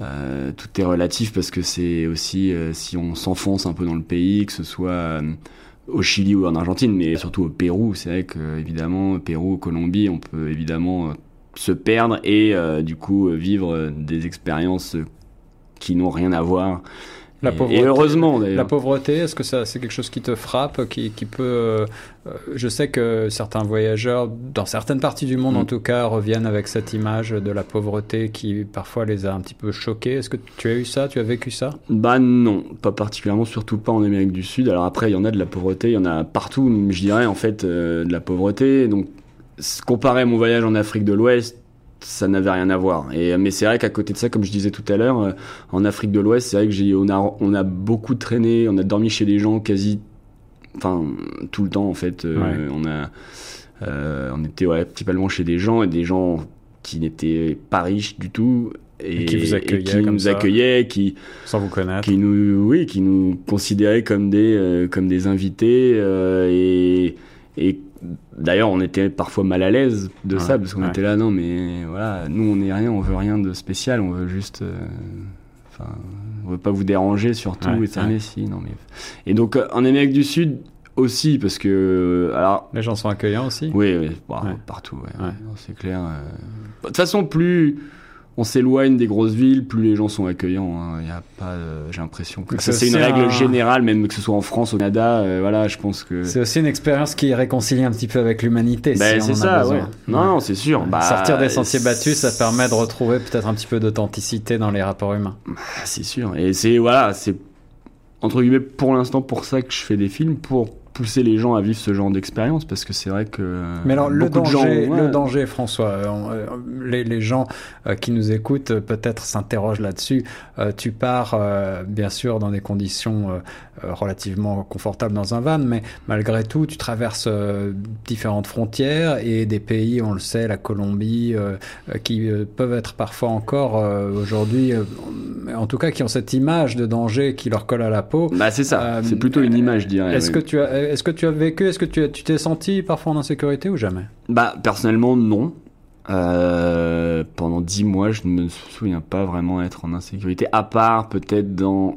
Speaker 2: euh, tout est relatif parce que c'est aussi euh, si on s'enfonce un peu dans le pays, que ce soit euh, au Chili ou en Argentine, mais surtout au Pérou, c'est vrai que évidemment Pérou, Colombie, on peut évidemment euh, se perdre et euh, du coup euh, vivre des expériences qui n'ont rien à voir.
Speaker 1: La
Speaker 2: Et-
Speaker 1: pauvreté,
Speaker 2: et heureusement
Speaker 1: La
Speaker 2: d'ailleurs.
Speaker 1: pauvreté, est-ce que ça c'est quelque chose qui te frappe, qui, qui peut euh, euh, Je sais que certains voyageurs, dans certaines parties du monde
Speaker 2: Mm.
Speaker 1: en tout cas, reviennent avec cette image de la pauvreté qui parfois les a un petit peu choqués. Est-ce que tu as eu ça? Tu as vécu ça?
Speaker 2: Bah non, pas particulièrement, surtout pas en Amérique du Sud. Alors après, il y en a de la pauvreté, il y en a partout, je dirais en fait euh, de la pauvreté. Donc comparé à mon voyage en Afrique de l'Ouest, ça n'avait rien à voir. Et mais c'est vrai qu'à côté de ça, comme je disais tout à l'heure, euh, en Afrique de l'Ouest, c'est vrai que j'ai on a on a beaucoup traîné, on a dormi chez des gens quasi, enfin tout le temps en fait. Euh. On a euh, on était ouais, principalement chez des gens et des gens qui n'étaient pas riches du tout. Et,
Speaker 1: qui vous
Speaker 2: et
Speaker 1: accueillaient
Speaker 2: qui
Speaker 1: comme
Speaker 2: nous
Speaker 1: ça.
Speaker 2: accueillaient, qui
Speaker 1: Sans vous connaître
Speaker 2: qui nous oui qui nous considéraient comme des euh, comme des invités euh, et et d'ailleurs on était parfois mal à l'aise de
Speaker 1: Ouais,
Speaker 2: ça parce qu'on
Speaker 1: ouais.
Speaker 2: était là non mais voilà nous on n'est rien on veut rien de spécial on veut juste euh, enfin on veut pas vous déranger surtout
Speaker 1: Ouais,
Speaker 2: et ça mais si non mais et donc euh, en Amérique du Sud aussi parce que euh, alors
Speaker 1: Les gens sont accueillants aussi
Speaker 2: oui, oui
Speaker 1: Ouais.
Speaker 2: partout, c'est clair. euh. De toute façon, plus on s'éloigne des grosses villes, plus les gens sont accueillants. hein. Il y a pas, euh, j'ai l'impression que ça,
Speaker 1: c'est
Speaker 2: une règle
Speaker 1: un-
Speaker 2: générale, même que ce soit en France, au Canada. euh, voilà, je pense que.
Speaker 1: C'est aussi une expérience qui réconcilie un petit peu avec l'humanité.
Speaker 2: Ben,
Speaker 1: si
Speaker 2: c'est ça, ouais. Non, non, c'est sûr. Bah,
Speaker 1: Sortir des sentiers battus, ça permet de retrouver peut-être un petit peu d'authenticité dans les rapports humains.
Speaker 2: Ah, c'est sûr. Et c'est voilà, c'est entre guillemets pour l'instant pour ça que je fais des films pour pousser les gens à vivre ce genre d'expérience parce que c'est vrai que.
Speaker 1: Mais alors, le
Speaker 2: gens,
Speaker 1: danger,
Speaker 2: ouais.
Speaker 1: le danger, François, euh, euh, les, les gens euh, qui nous écoutent euh, peut-être s'interrogent là-dessus. Euh, tu pars, euh, bien sûr, dans des conditions relativement confortables dans un van, mais malgré tout, tu traverses euh, différentes frontières et des pays, on le sait, la Colombie, qui peuvent être parfois encore euh, aujourd'hui, euh, en tout cas, qui ont cette image de danger qui leur colle à la peau.
Speaker 2: Bah c'est ça. C'est plutôt une image, je dirais.
Speaker 1: Est-ce
Speaker 2: oui.
Speaker 1: que tu as, est-ce que tu as vécu, est-ce que tu t'es senti parfois en insécurité ou jamais?
Speaker 2: Bah personnellement non. Euh, pendant dix mois, je ne me souviens pas vraiment être en insécurité, à part peut-être dans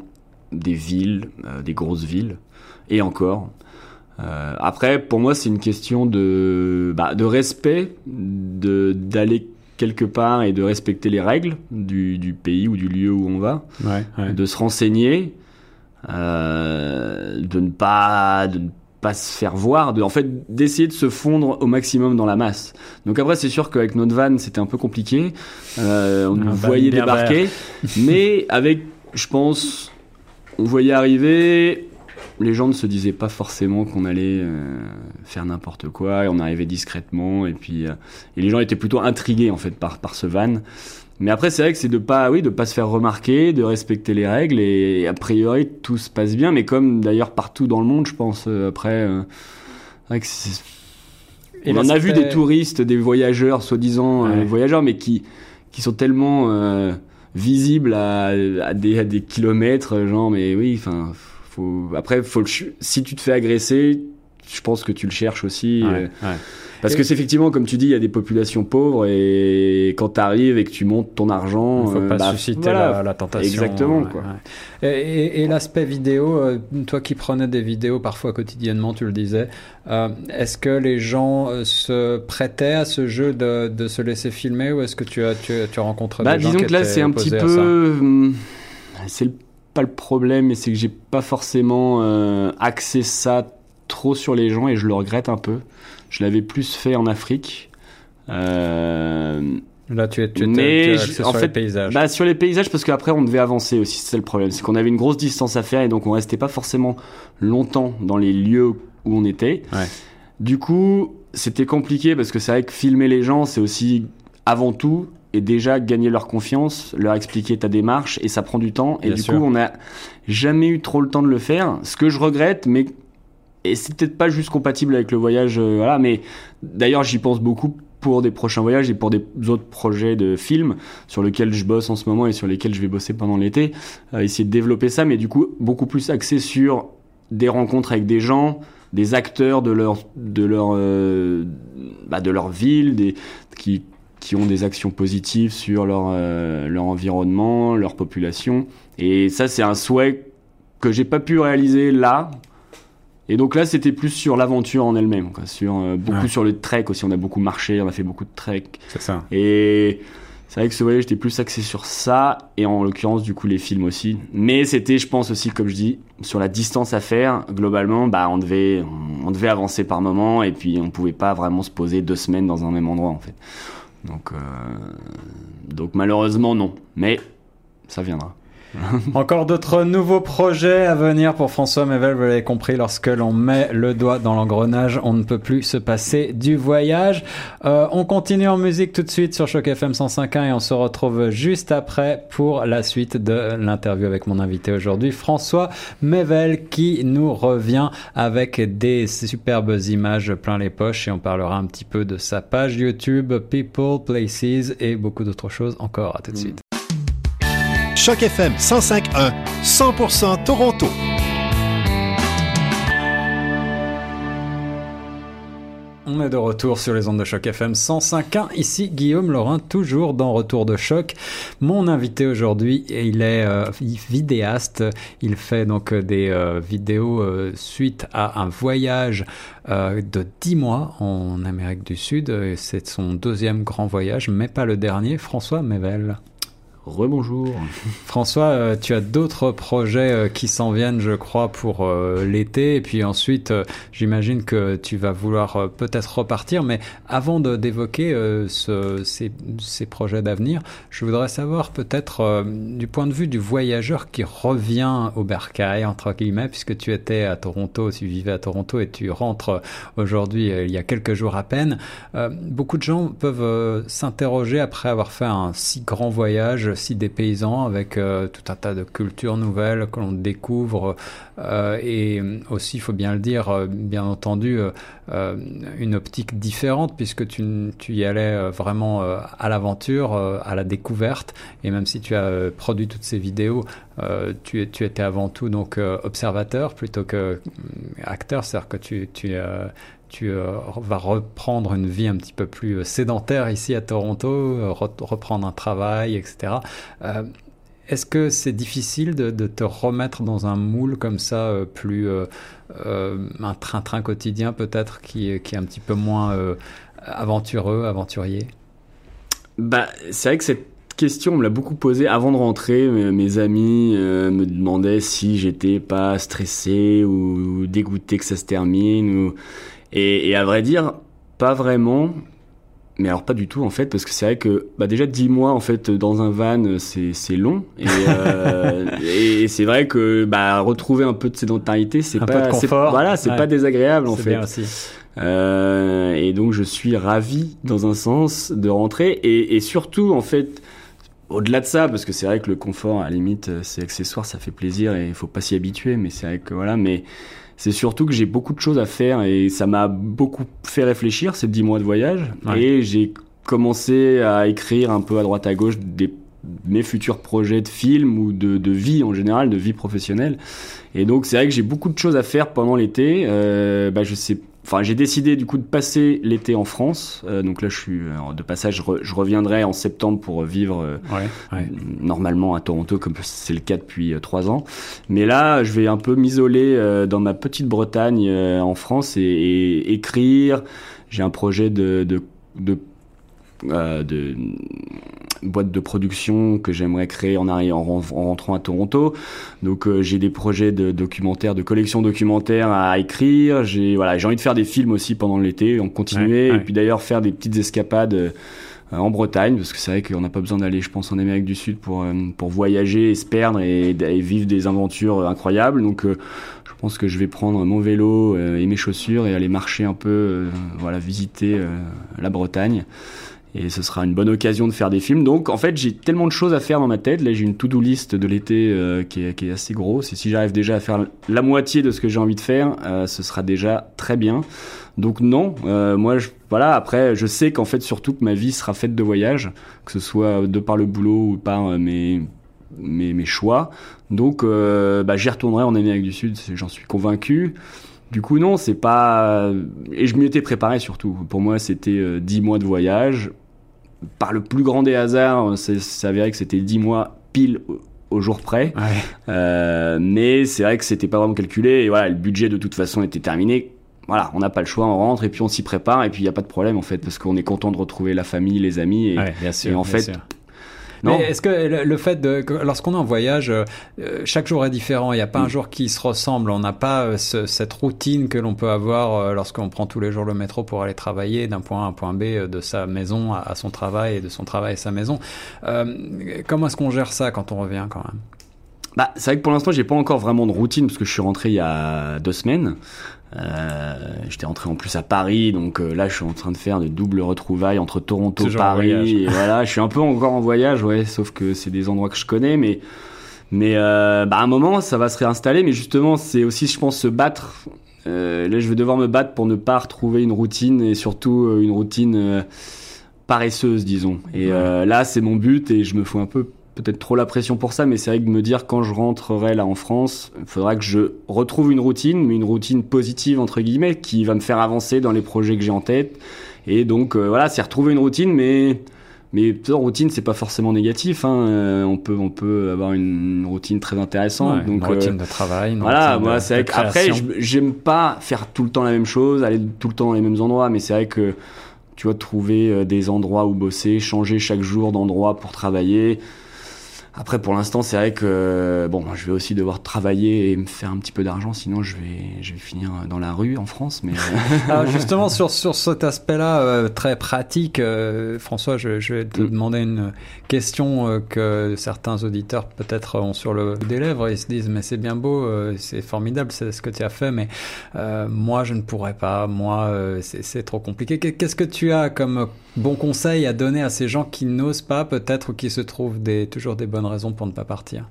Speaker 2: des villes, euh, des grosses villes, et encore. Euh, après, pour moi, c'est une question de, bah, de respect, de d'aller quelque part et de respecter les règles du, du pays ou du lieu où on va
Speaker 1: Ouais.
Speaker 2: de se renseigner, euh, de ne pas de ne pas se faire voir, de en fait d'essayer de se fondre au maximum dans la masse. Donc après c'est sûr qu'avec notre van c'était un peu compliqué, euh, on nous voyait débarquer, mais avec je pense on voyait arriver les gens ne se disaient pas forcément qu'on allait euh, faire n'importe quoi. Et on arrivait discrètement. Et puis euh, et les gens étaient plutôt intrigués en fait par par ce van. Mais après c'est vrai que c'est de pas oui de pas se faire remarquer, de respecter les règles et, a priori tout se passe bien mais comme d'ailleurs partout dans le monde je pense euh, après euh, vrai que
Speaker 1: Et
Speaker 2: on en a vu des touristes, des voyageurs soi-disant euh,
Speaker 1: Ouais.
Speaker 2: voyageurs mais qui qui sont tellement euh, visibles à, à des à des kilomètres genre mais oui enfin faut après faut le si tu te fais agresser je pense que tu le cherches aussi
Speaker 1: Ouais, ouais.
Speaker 2: Parce
Speaker 1: Et-
Speaker 2: que c'est effectivement comme tu dis il y a des populations pauvres et quand tu arrives et que tu montes ton argent
Speaker 1: Il faut
Speaker 2: euh,
Speaker 1: pas
Speaker 2: bah,
Speaker 1: susciter
Speaker 2: voilà.
Speaker 1: la, la tentation.
Speaker 2: Exactement,
Speaker 1: ouais,
Speaker 2: quoi.
Speaker 1: ouais. Et, et- et l'aspect vidéo, euh, toi qui prenais des vidéos parfois quotidiennement, tu le disais, euh, est-ce que les gens euh, se prêtaient à ce jeu de, de se laisser filmer ou est-ce que tu as, tu, tu as rencontré
Speaker 2: Bah,
Speaker 1: des gens
Speaker 2: disons que là, c'est un petit peu. hum, C'est pas le problème, mais c'est que j'ai pas forcément axé ça trop sur les gens et je le regrette un peu. Je l'avais plus fait en Afrique. Euh,
Speaker 1: Là, tu es, tu es,
Speaker 2: Mais
Speaker 1: tu es
Speaker 2: je-
Speaker 1: axé
Speaker 2: en
Speaker 1: sur
Speaker 2: fait,
Speaker 1: les paysages.
Speaker 2: bah, sur les paysages, parce qu'après on devait avancer aussi, c'est le problème. C'est qu'on avait une grosse distance à faire et donc on restait pas forcément longtemps dans les lieux où on était.
Speaker 1: Ouais.
Speaker 2: Du coup, c'était compliqué parce que c'est vrai que filmer les gens, c'est aussi avant tout et déjà gagner leur confiance, leur expliquer ta démarche et ça prend du temps. Et
Speaker 1: Bien
Speaker 2: du
Speaker 1: sûr.
Speaker 2: coup, on n'a jamais eu trop le temps de le faire. Ce que je regrette, mais et c'est peut-être pas juste compatible avec le voyage, euh, voilà. Mais d'ailleurs, j'y pense beaucoup pour des prochains voyages et pour des autres projets de films sur lesquels je bosse en ce moment et sur lesquels je vais bosser pendant l'été. Euh, essayer de développer ça, mais du coup beaucoup plus axé sur des rencontres avec des gens, des acteurs de leur de leur euh, bah, de leur ville, qui qui ont des actions positives sur leur euh, leur environnement, leur population. Et ça, c'est un souhait que j'ai pas pu réaliser là. Et donc là, c'était plus sur l'aventure en elle-même, sur euh, beaucoup
Speaker 1: Ouais.
Speaker 2: sur le trek aussi. On a beaucoup marché, on a fait beaucoup de trek.
Speaker 1: C'est ça.
Speaker 2: Et c'est vrai que ce voyage était plus axé sur ça, et en l'occurrence, du coup, les films aussi. Mais c'était, je pense aussi, comme je dis, sur la distance à faire. Globalement, bah, on devait, on devait avancer par moment, et puis on pouvait pas vraiment se poser deux semaines dans un même endroit, en fait. Donc, euh, donc malheureusement, non. Mais ça viendra.
Speaker 1: Encore d'autres nouveaux projets à venir pour François Mevel, vous l'avez compris, lorsque l'on met le doigt dans l'engrenage, on ne peut plus se passer du voyage. Euh, on continue en musique tout de suite sur Choc FM 105.1 et on se retrouve juste après pour la suite de l'interview avec mon invité aujourd'hui, François Mevel, qui nous revient avec des superbes images plein les poches et on parlera un petit peu de sa page YouTube, People, Places et beaucoup d'autres choses encore. À tout de suite.
Speaker 6: Choc FM 105.1, 100% Toronto.
Speaker 1: On est de retour sur les ondes de choc FM 105.1. Ici Guillaume Laurin, toujours dans Retour de choc. Mon invité aujourd'hui, il est euh, vidéaste. Il fait donc euh, des euh, vidéos suite à un voyage de 10 mois en Amérique du Sud. C'est son deuxième grand voyage, mais pas le dernier. François Mevel.
Speaker 2: Rebonjour.
Speaker 1: François, euh, tu as d'autres projets euh, qui s'en viennent, je crois, pour euh, l'été. Et puis ensuite, j'imagine que tu vas vouloir peut-être repartir. Mais avant d'évoquer ce- ces, projets d'avenir, je voudrais savoir peut-être du point de vue du voyageur qui revient au bercail, entre guillemets, puisque tu étais à Toronto, tu vivais à Toronto et tu rentres aujourd'hui, il y a quelques jours à peine. Beaucoup de gens peuvent s'interroger après avoir fait un si grand voyage, si dépaysant, avec euh, tout un tas de cultures nouvelles que l'on découvre. euh, et aussi, il faut bien le dire, euh, bien entendu, euh, une optique différente, puisque tu, tu y allais euh, vraiment euh, à l'aventure, euh, à la découverte. Et même si tu as produit toutes ces vidéos, tu, tu étais avant tout donc observateur plutôt que acteur, c'est-à-dire que tu, tu, tu vas reprendre une vie un petit peu plus sédentaire ici à Toronto, re- reprendre un travail, etc. Est-ce que c'est difficile de, te remettre dans un moule comme ça, euh, plus euh, euh, un train-train quotidien peut-être qui, est- un petit peu moins aventureux, aventurier?
Speaker 2: Bah, c'est vrai que cette question, on me l'a beaucoup posée avant de rentrer. Mes, amis me demandaient si j'étais pas stressé ou dégoûté que ça se termine. Et à vrai dire, pas vraiment. Mais alors pas du tout en fait, parce que c'est vrai que bah déjà 10 mois en fait dans un van c'est c'est long et, euh, et c'est vrai que bah retrouver un peu de sédentarité c'est
Speaker 1: peu
Speaker 2: pas
Speaker 1: de
Speaker 2: voilà c'est
Speaker 1: Ouais.
Speaker 2: pas désagréable en fait.
Speaker 1: bien aussi.
Speaker 2: Euh, et donc je suis ravi dans un sens de rentrer et, et surtout en fait au-delà de ça parce que c'est vrai que le confort à la limite euh, c'est accessoire ça fait plaisir et il faut pas s'y habituer mais c'est vrai que voilà mais c'est surtout que j'ai beaucoup de choses à faire et ça m'a beaucoup fait réfléchir ces dix mois de voyage
Speaker 1: Ouais.
Speaker 2: et j'ai commencé à écrire un peu à droite à gauche des mes futurs projets de films ou de, de vie en général, de vie professionnelle. Et donc c'est vrai que j'ai beaucoup de choses à faire pendant l'été. Euh, bah, je sais, enfin j'ai décidé du coup de passer l'été en France. Euh, donc là je suis euh, de passage, je, re- je reviendrai en septembre pour vivre euh,
Speaker 1: Ouais, ouais.
Speaker 2: normalement à Toronto comme c'est le cas depuis euh, trois ans. Mais là, je vais un peu m'isoler euh, dans ma petite Bretagne euh, en France et, et écrire. J'ai un projet de de, de, euh, de boîte de production que j'aimerais créer en, arri- en, ren- en rentrant à Toronto. Donc euh, j'ai des projets de documentaires, de collection documentaire à écrire. J'ai voilà, j'ai envie de faire des films aussi pendant l'été, en continuer
Speaker 1: Ouais, ouais.
Speaker 2: et puis d'ailleurs faire des petites escapades euh, en Bretagne parce que c'est vrai qu'on n'a pas besoin d'aller, je pense, en Amérique du Sud pour euh, pour voyager et se perdre et, et vivre des aventures incroyables. Donc je pense que je vais prendre mon vélo et mes chaussures et aller marcher un peu, voilà, visiter la Bretagne. Et ce sera une bonne occasion de faire des films. Donc, en fait, j'ai tellement de choses à faire dans ma tête. Là, j'ai une to-do list de l'été euh, qui, est, qui est assez grosse. Et si j'arrive déjà à faire la moitié de ce que j'ai envie de faire, euh, ce sera déjà très bien. Donc non, euh, moi, voilà. Après, je sais qu'en fait, surtout que ma vie sera faite de voyages, que ce soit de par le boulot ou par mes mes, choix. Donc, bah, j'y retournerai en Amérique du Sud. J'en suis convaincu. Du coup, non, c'est pas. Et je m'y étais préparé surtout. Pour moi, c'était euh, 10 mois de voyage. Par le plus grand des hasards, c'est c'est avéré que c'était 10 mois pile au, au jour près.
Speaker 1: Ouais.
Speaker 2: Euh, mais c'est vrai que c'était pas vraiment calculé. Et voilà, le budget de toute façon était terminé. Voilà, on n'a pas le choix, on rentre et puis on s'y prépare. Et puis il n'y a pas de problème en fait, parce qu'on est content de retrouver la famille, les amis. Et,
Speaker 1: Ouais, bien sûr.
Speaker 2: et en
Speaker 1: bien
Speaker 2: fait,
Speaker 1: sûr.
Speaker 2: Non.
Speaker 1: Mais est-ce que le, le fait de que lorsqu'on est en voyage, euh, chaque jour est différent. Il n'y a pas un
Speaker 2: Mm.
Speaker 1: jour qui se ressemble. On n'a pas euh, ce- cette routine que l'on peut avoir euh, lorsqu'on prend tous les jours le métro pour aller travailler d'un point A à un point B, de sa maison à, à son travail et de son travail à sa maison. Comment est-ce qu'on gère ça quand on revient quand même?
Speaker 2: Bah, c'est vrai que pour l'instant, j'ai pas encore vraiment de routine parce que je suis rentré il y a deux semaines. Euh, J'étais rentré en plus à Paris, donc euh, là, je suis en train de faire de doubles retrouvailles entre Toronto, Paris. Et voilà, je suis un peu encore en voyage, ouais, sauf que c'est des endroits que je connais, mais mais euh, bah, à un moment, ça va se réinstaller. Mais justement, c'est aussi, je pense, se battre. Euh, là, je vais devoir me battre pour ne pas retrouver une routine et surtout une routine euh, paresseuse, disons. Et
Speaker 1: Ouais.
Speaker 2: euh, là, c'est mon but et je me fous un peu peut-être trop la pression pour ça, mais c'est vrai que de me dire quand je rentrerai là en France, il faudra que je retrouve une routine, mais une routine positive entre guillemets, qui va me faire avancer dans les projets que j'ai en tête. Et donc euh, voilà, c'est retrouver une routine, mais mais toute routine c'est pas forcément négatif. Hein. Euh, on peut on peut avoir une, routine très intéressante.
Speaker 1: Ouais,
Speaker 2: donc
Speaker 1: Une
Speaker 2: euh,
Speaker 1: routine de travail. une
Speaker 2: voilà, moi c'est vrai qu'après j'aime pas faire tout le temps la même chose, aller tout le temps dans les mêmes endroits, mais c'est vrai que tu vois trouver euh, des endroits où bosser, changer chaque jour d'endroit pour travailler. Après pour l'instant c'est vrai que bon je vais aussi devoir travailler et me faire un petit peu d'argent, sinon je vais je vais finir dans la rue en France. Mais euh,
Speaker 1: Alors justement sur sur cet aspect-là euh, très pratique, euh, François, je, je vais te
Speaker 2: Mm.
Speaker 1: demander une question euh, que certains auditeurs peut-être ont sur le des lèvres. Ils se disent mais c'est bien beau, euh, c'est formidable, c'est ce que tu as fait, mais euh, moi je ne pourrais pas, moi euh, c'est trop compliqué. Qu'est- Qu'est-ce que tu as comme bon conseil à donner à ces gens qui n'osent pas peut-être ou qui se trouvent des toujours des bonnes raisons pour ne pas partir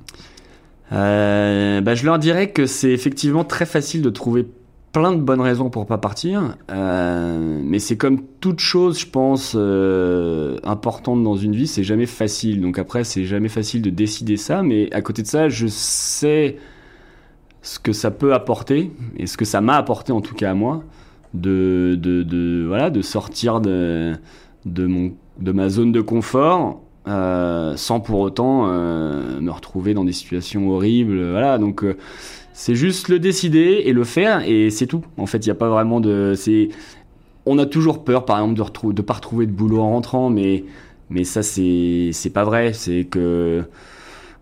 Speaker 2: Euh, bah, je leur dirais que c'est effectivement très facile de trouver plein de bonnes raisons pour pas partir, euh, mais c'est comme toute chose, je pense, euh, importante dans une vie, c'est jamais facile. Donc après, c'est jamais facile de décider ça, mais à côté de ça, je sais ce que ça peut apporter et ce que ça m'a apporté en tout cas à moi, de, de, de voilà, de sortir de, de mon de ma zone de confort euh, sans pour autant euh, me retrouver dans des situations horribles. Voilà, donc euh, c'est juste le décider et le faire et c'est tout. En fait, il n'y a pas vraiment de. C'est. On a toujours peur, par exemple, de retrouver, de pas retrouver de boulot en rentrant, mais mais ça c'est c'est pas vrai. C'est que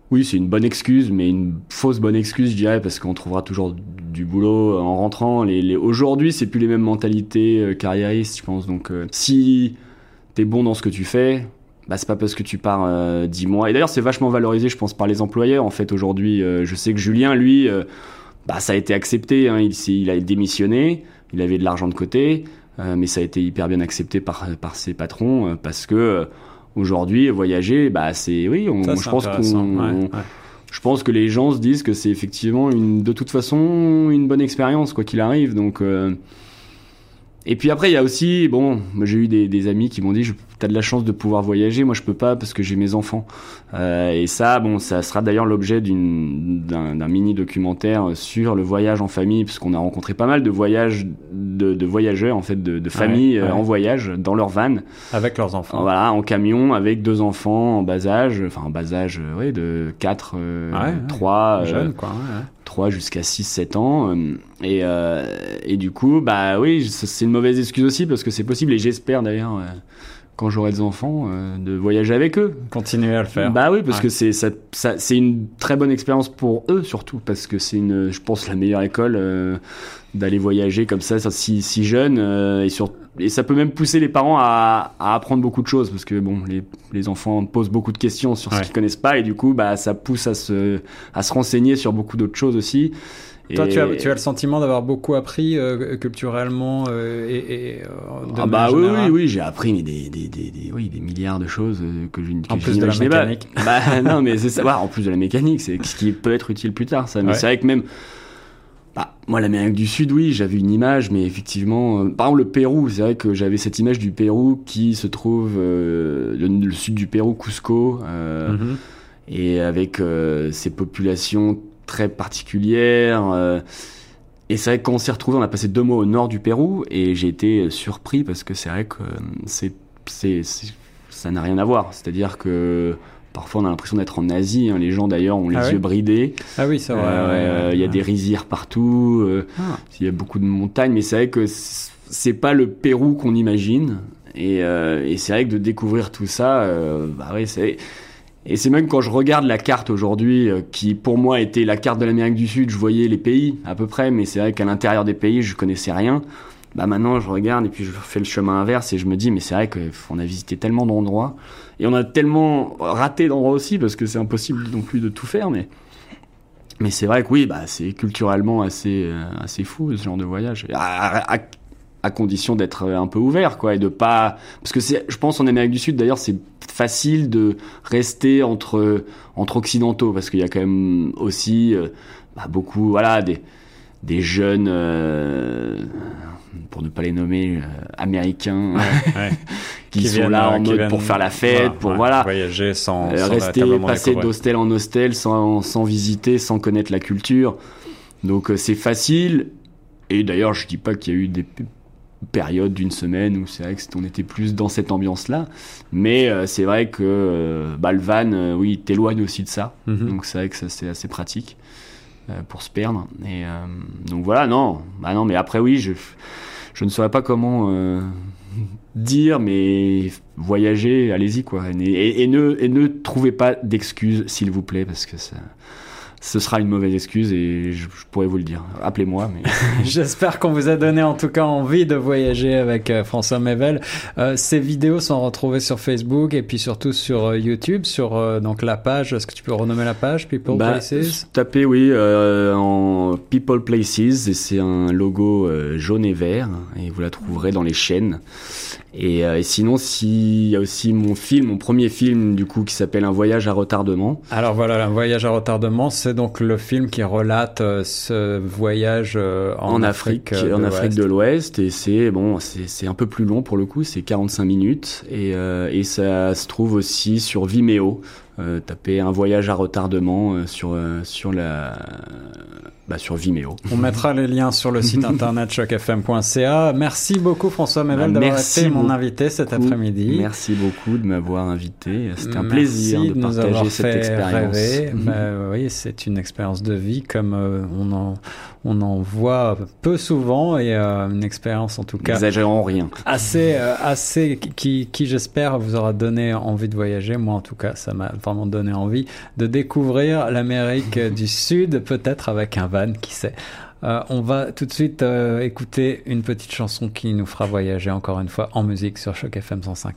Speaker 2: oui, c'est une bonne excuse, mais une fausse bonne excuse, je dirais, parce qu'on trouvera toujours du boulot en rentrant. Les, les... Aujourd'hui, c'est plus les mêmes mentalités carriéristes, je pense. Donc, si t'es bon dans ce que tu fais, bah c'est pas parce que tu pars euh, 10 mois. Et d'ailleurs, c'est vachement valorisé, je pense, par les employeurs. En fait, aujourd'hui, euh, je sais que Julien, lui, euh, bah ça a été accepté. Hein, il, il a démissionné, il avait de l'argent de côté, euh, mais ça a été hyper bien accepté par par ses patrons euh, parce que euh, aujourd'hui, voyager, bah c'est oui, on,
Speaker 1: Ça,
Speaker 2: je pense qu'on
Speaker 1: Ouais, ouais.
Speaker 2: je pense que les gens se disent que c'est effectivement une, de toute façon une bonne expérience quoi qu'il arrive. Donc euh, et puis après il y a aussi bon, j'ai eu des, des amis qui m'ont dit t'as de la chance de pouvoir voyager, moi je peux pas parce que j'ai mes enfants. Euh, et ça bon, ça sera d'ailleurs l'objet d'un mini documentaire sur le voyage en famille parce qu'on a rencontré pas mal de voyages de, de voyageurs en fait de, de familles
Speaker 1: ouais.
Speaker 2: euh, en voyage dans leur van.
Speaker 1: Avec leurs enfants.
Speaker 2: Voilà, en camion avec deux enfants en bas âge, enfin en bas âge, euh, ouais, de 4,
Speaker 1: Ouais, ouais.
Speaker 2: 3,
Speaker 1: Jeunes, quoi. Ouais, ouais.
Speaker 2: 3 jusqu'à 6, 7 ans. euh, Et, euh, et du coup, bah oui, c'est une mauvaise excuse aussi parce que c'est possible et j'espère d'ailleurs, euh, quand j'aurai des enfants, euh, de voyager avec eux.
Speaker 1: Continuez à le faire.
Speaker 2: Bah oui, parce
Speaker 1: Ouais.
Speaker 2: que c'est ça, ça- c'est une très bonne expérience pour eux surtout parce que c'est une, je pense, la meilleure école euh, d'aller voyager comme ça, ça, si, si jeune euh, et sur et ça peut même pousser les parents à, à apprendre beaucoup de choses parce que bon, les, les enfants posent beaucoup de questions sur
Speaker 1: Ouais.
Speaker 2: ce qu'ils connaissent pas et du coup, bah ça pousse à se à se renseigner sur beaucoup d'autres choses aussi.
Speaker 1: Toi, tu as, tu as le sentiment d'avoir beaucoup appris euh, culturellement euh, et, et, euh, de
Speaker 2: Ah bah oui, oui, oui, j'ai appris mais des, des, des, des- oui, des milliards de choses euh, que je, que
Speaker 1: En plus de la
Speaker 2: pas.
Speaker 1: mécanique.
Speaker 2: Bah non, mais c'est ça. ouais, en plus de la mécanique, c'est ce qui peut être utile plus tard. Ça. Mais
Speaker 1: Ouais.
Speaker 2: c'est vrai que même, bah, moi l'Amérique du Sud, oui, j'avais une image, mais effectivement, euh, par exemple le Pérou, c'est vrai que j'avais cette image du Pérou qui se trouve euh, le, le sud du Pérou, Cusco, euh,
Speaker 1: Mhm.
Speaker 2: et avec ces populations très particulières. et c'est vrai que quand on s'est retrouvé, on a passé deux mois au nord du Pérou et j'ai été surpris parce que c'est vrai que c'est, c'est, c'est- ça n'a rien à voir. C'est-à-dire que parfois on a l'impression d'être en Asie. hein. Les gens d'ailleurs ont les
Speaker 1: Ah
Speaker 2: yeux bridés.
Speaker 1: Ah oui, vrai.
Speaker 2: ouais, euh, Il y a des rizières partout. euh,
Speaker 1: Ah.
Speaker 2: Il y a beaucoup de montagnes, mais c'est vrai que c'est pas le Pérou qu'on imagine. Et, euh, et c'est vrai que de découvrir tout ça, bah ouais, c'est. Et c'est même quand je regarde la carte aujourd'hui, euh, qui pour moi était la carte de l'Amérique du Sud, je voyais les pays à peu près, mais c'est vrai qu'à l'intérieur des pays, je connaissais rien. Bah maintenant, je regarde et puis je fais le chemin inverse et je me dis, mais c'est vrai qu'on a visité tellement d'endroits et on a tellement raté d'endroits aussi parce que c'est impossible non plus de tout faire, mais. Mais c'est vrai que oui, bah, c'est culturellement assez, euh, assez fou ce genre de voyage. À, à- condition d'être un peu ouvert, quoi, et de pas. Parce que c'est, je pense en Amérique du Sud, d'ailleurs, c'est facile de rester entre, entre occidentaux, parce qu'il y a quand même aussi euh, bah, beaucoup, voilà, des, des jeunes, euh, pour ne pas les nommer, euh, américains,
Speaker 1: Ouais.
Speaker 2: qui, sont
Speaker 1: viennent,
Speaker 2: là en mode
Speaker 1: viennent-
Speaker 2: pour faire la fête,
Speaker 1: voilà,
Speaker 2: pour
Speaker 1: ouais,
Speaker 2: voilà.
Speaker 1: Voyager sans,
Speaker 2: Euh,
Speaker 1: sans
Speaker 2: rester, passer d'hostel en hostel sans, sans visiter, sans connaître la culture. Donc euh, c'est facile. Et d'ailleurs, je dis pas qu'il y a eu des périodes d'une semaine où c'est vrai que c'est- on était plus dans cette ambiance-là. Mais euh, c'est vrai que euh, bah, le van, oui, t'éloigne aussi de ça.
Speaker 1: Mhm.
Speaker 2: Donc c'est vrai que ça c'est assez pratique pour se perdre. Et euh, donc voilà, non, bah non, mais après oui, je je ne saurais pas comment euh, dire, mais voyager, allez-y quoi. Et ne et ne trouvez pas d'excuses, s'il vous plaît, parce que ça ce sera une mauvaise excuse et je, je pourrais vous le dire. Appelez-moi, mais
Speaker 1: J'espère qu'on vous a donné en tout cas envie de voyager avec euh, François Mevel. Euh, ces vidéos sont retrouvées sur Facebook et puis surtout sur euh, YouTube, sur donc la page. Est-ce que tu peux renommer la page People
Speaker 2: Bah,
Speaker 1: Places?
Speaker 2: tapez oui en People Places et c'est un logo jaune et vert et vous la trouverez dans les chaînes. Et, et sinon, s'il y a aussi mon film, mon premier film du coup qui s'appelle Un voyage à retardement.
Speaker 1: Alors voilà, un voyage à retardement, c'est donc le film qui relate euh, ce voyage euh, en,
Speaker 2: en, Afrique,
Speaker 1: euh,
Speaker 2: en
Speaker 1: de
Speaker 2: Afrique
Speaker 1: l'Ouest.
Speaker 2: de l'Ouest et c'est bon c'est c'est un peu plus long pour le coup c'est 45 minutes et et ça se trouve aussi sur Vimeo euh, tapez un voyage à retardement euh, sur euh, sur la bah, sur Vimeo
Speaker 1: On mettra les liens sur le site internet chocfm.ca. Merci beaucoup François Mevel
Speaker 2: Bah,
Speaker 1: d'avoir été mon invité cet après-midi.
Speaker 2: merci beaucoup de m'avoir nous c'était un
Speaker 1: Merci
Speaker 2: plaisir de
Speaker 1: nous avoir
Speaker 2: partager cette
Speaker 1: fait
Speaker 2: expérience
Speaker 1: rêver. Bah, oui, c'est une expérience de vie comme on en on en voit peu souvent et euh, une expérience en tout cas
Speaker 2: N'exagérons rien
Speaker 1: assez euh, assez qui qui j'espère vous aura donné envie de voyager. Moi en tout cas, ça m'a vraiment donné envie de découvrir l'Amérique du Sud, peut-être avec un van, qui sait. Euh, on va tout de suite euh, écouter une petite chanson qui nous fera voyager encore une fois en musique sur Choc FM 105.1.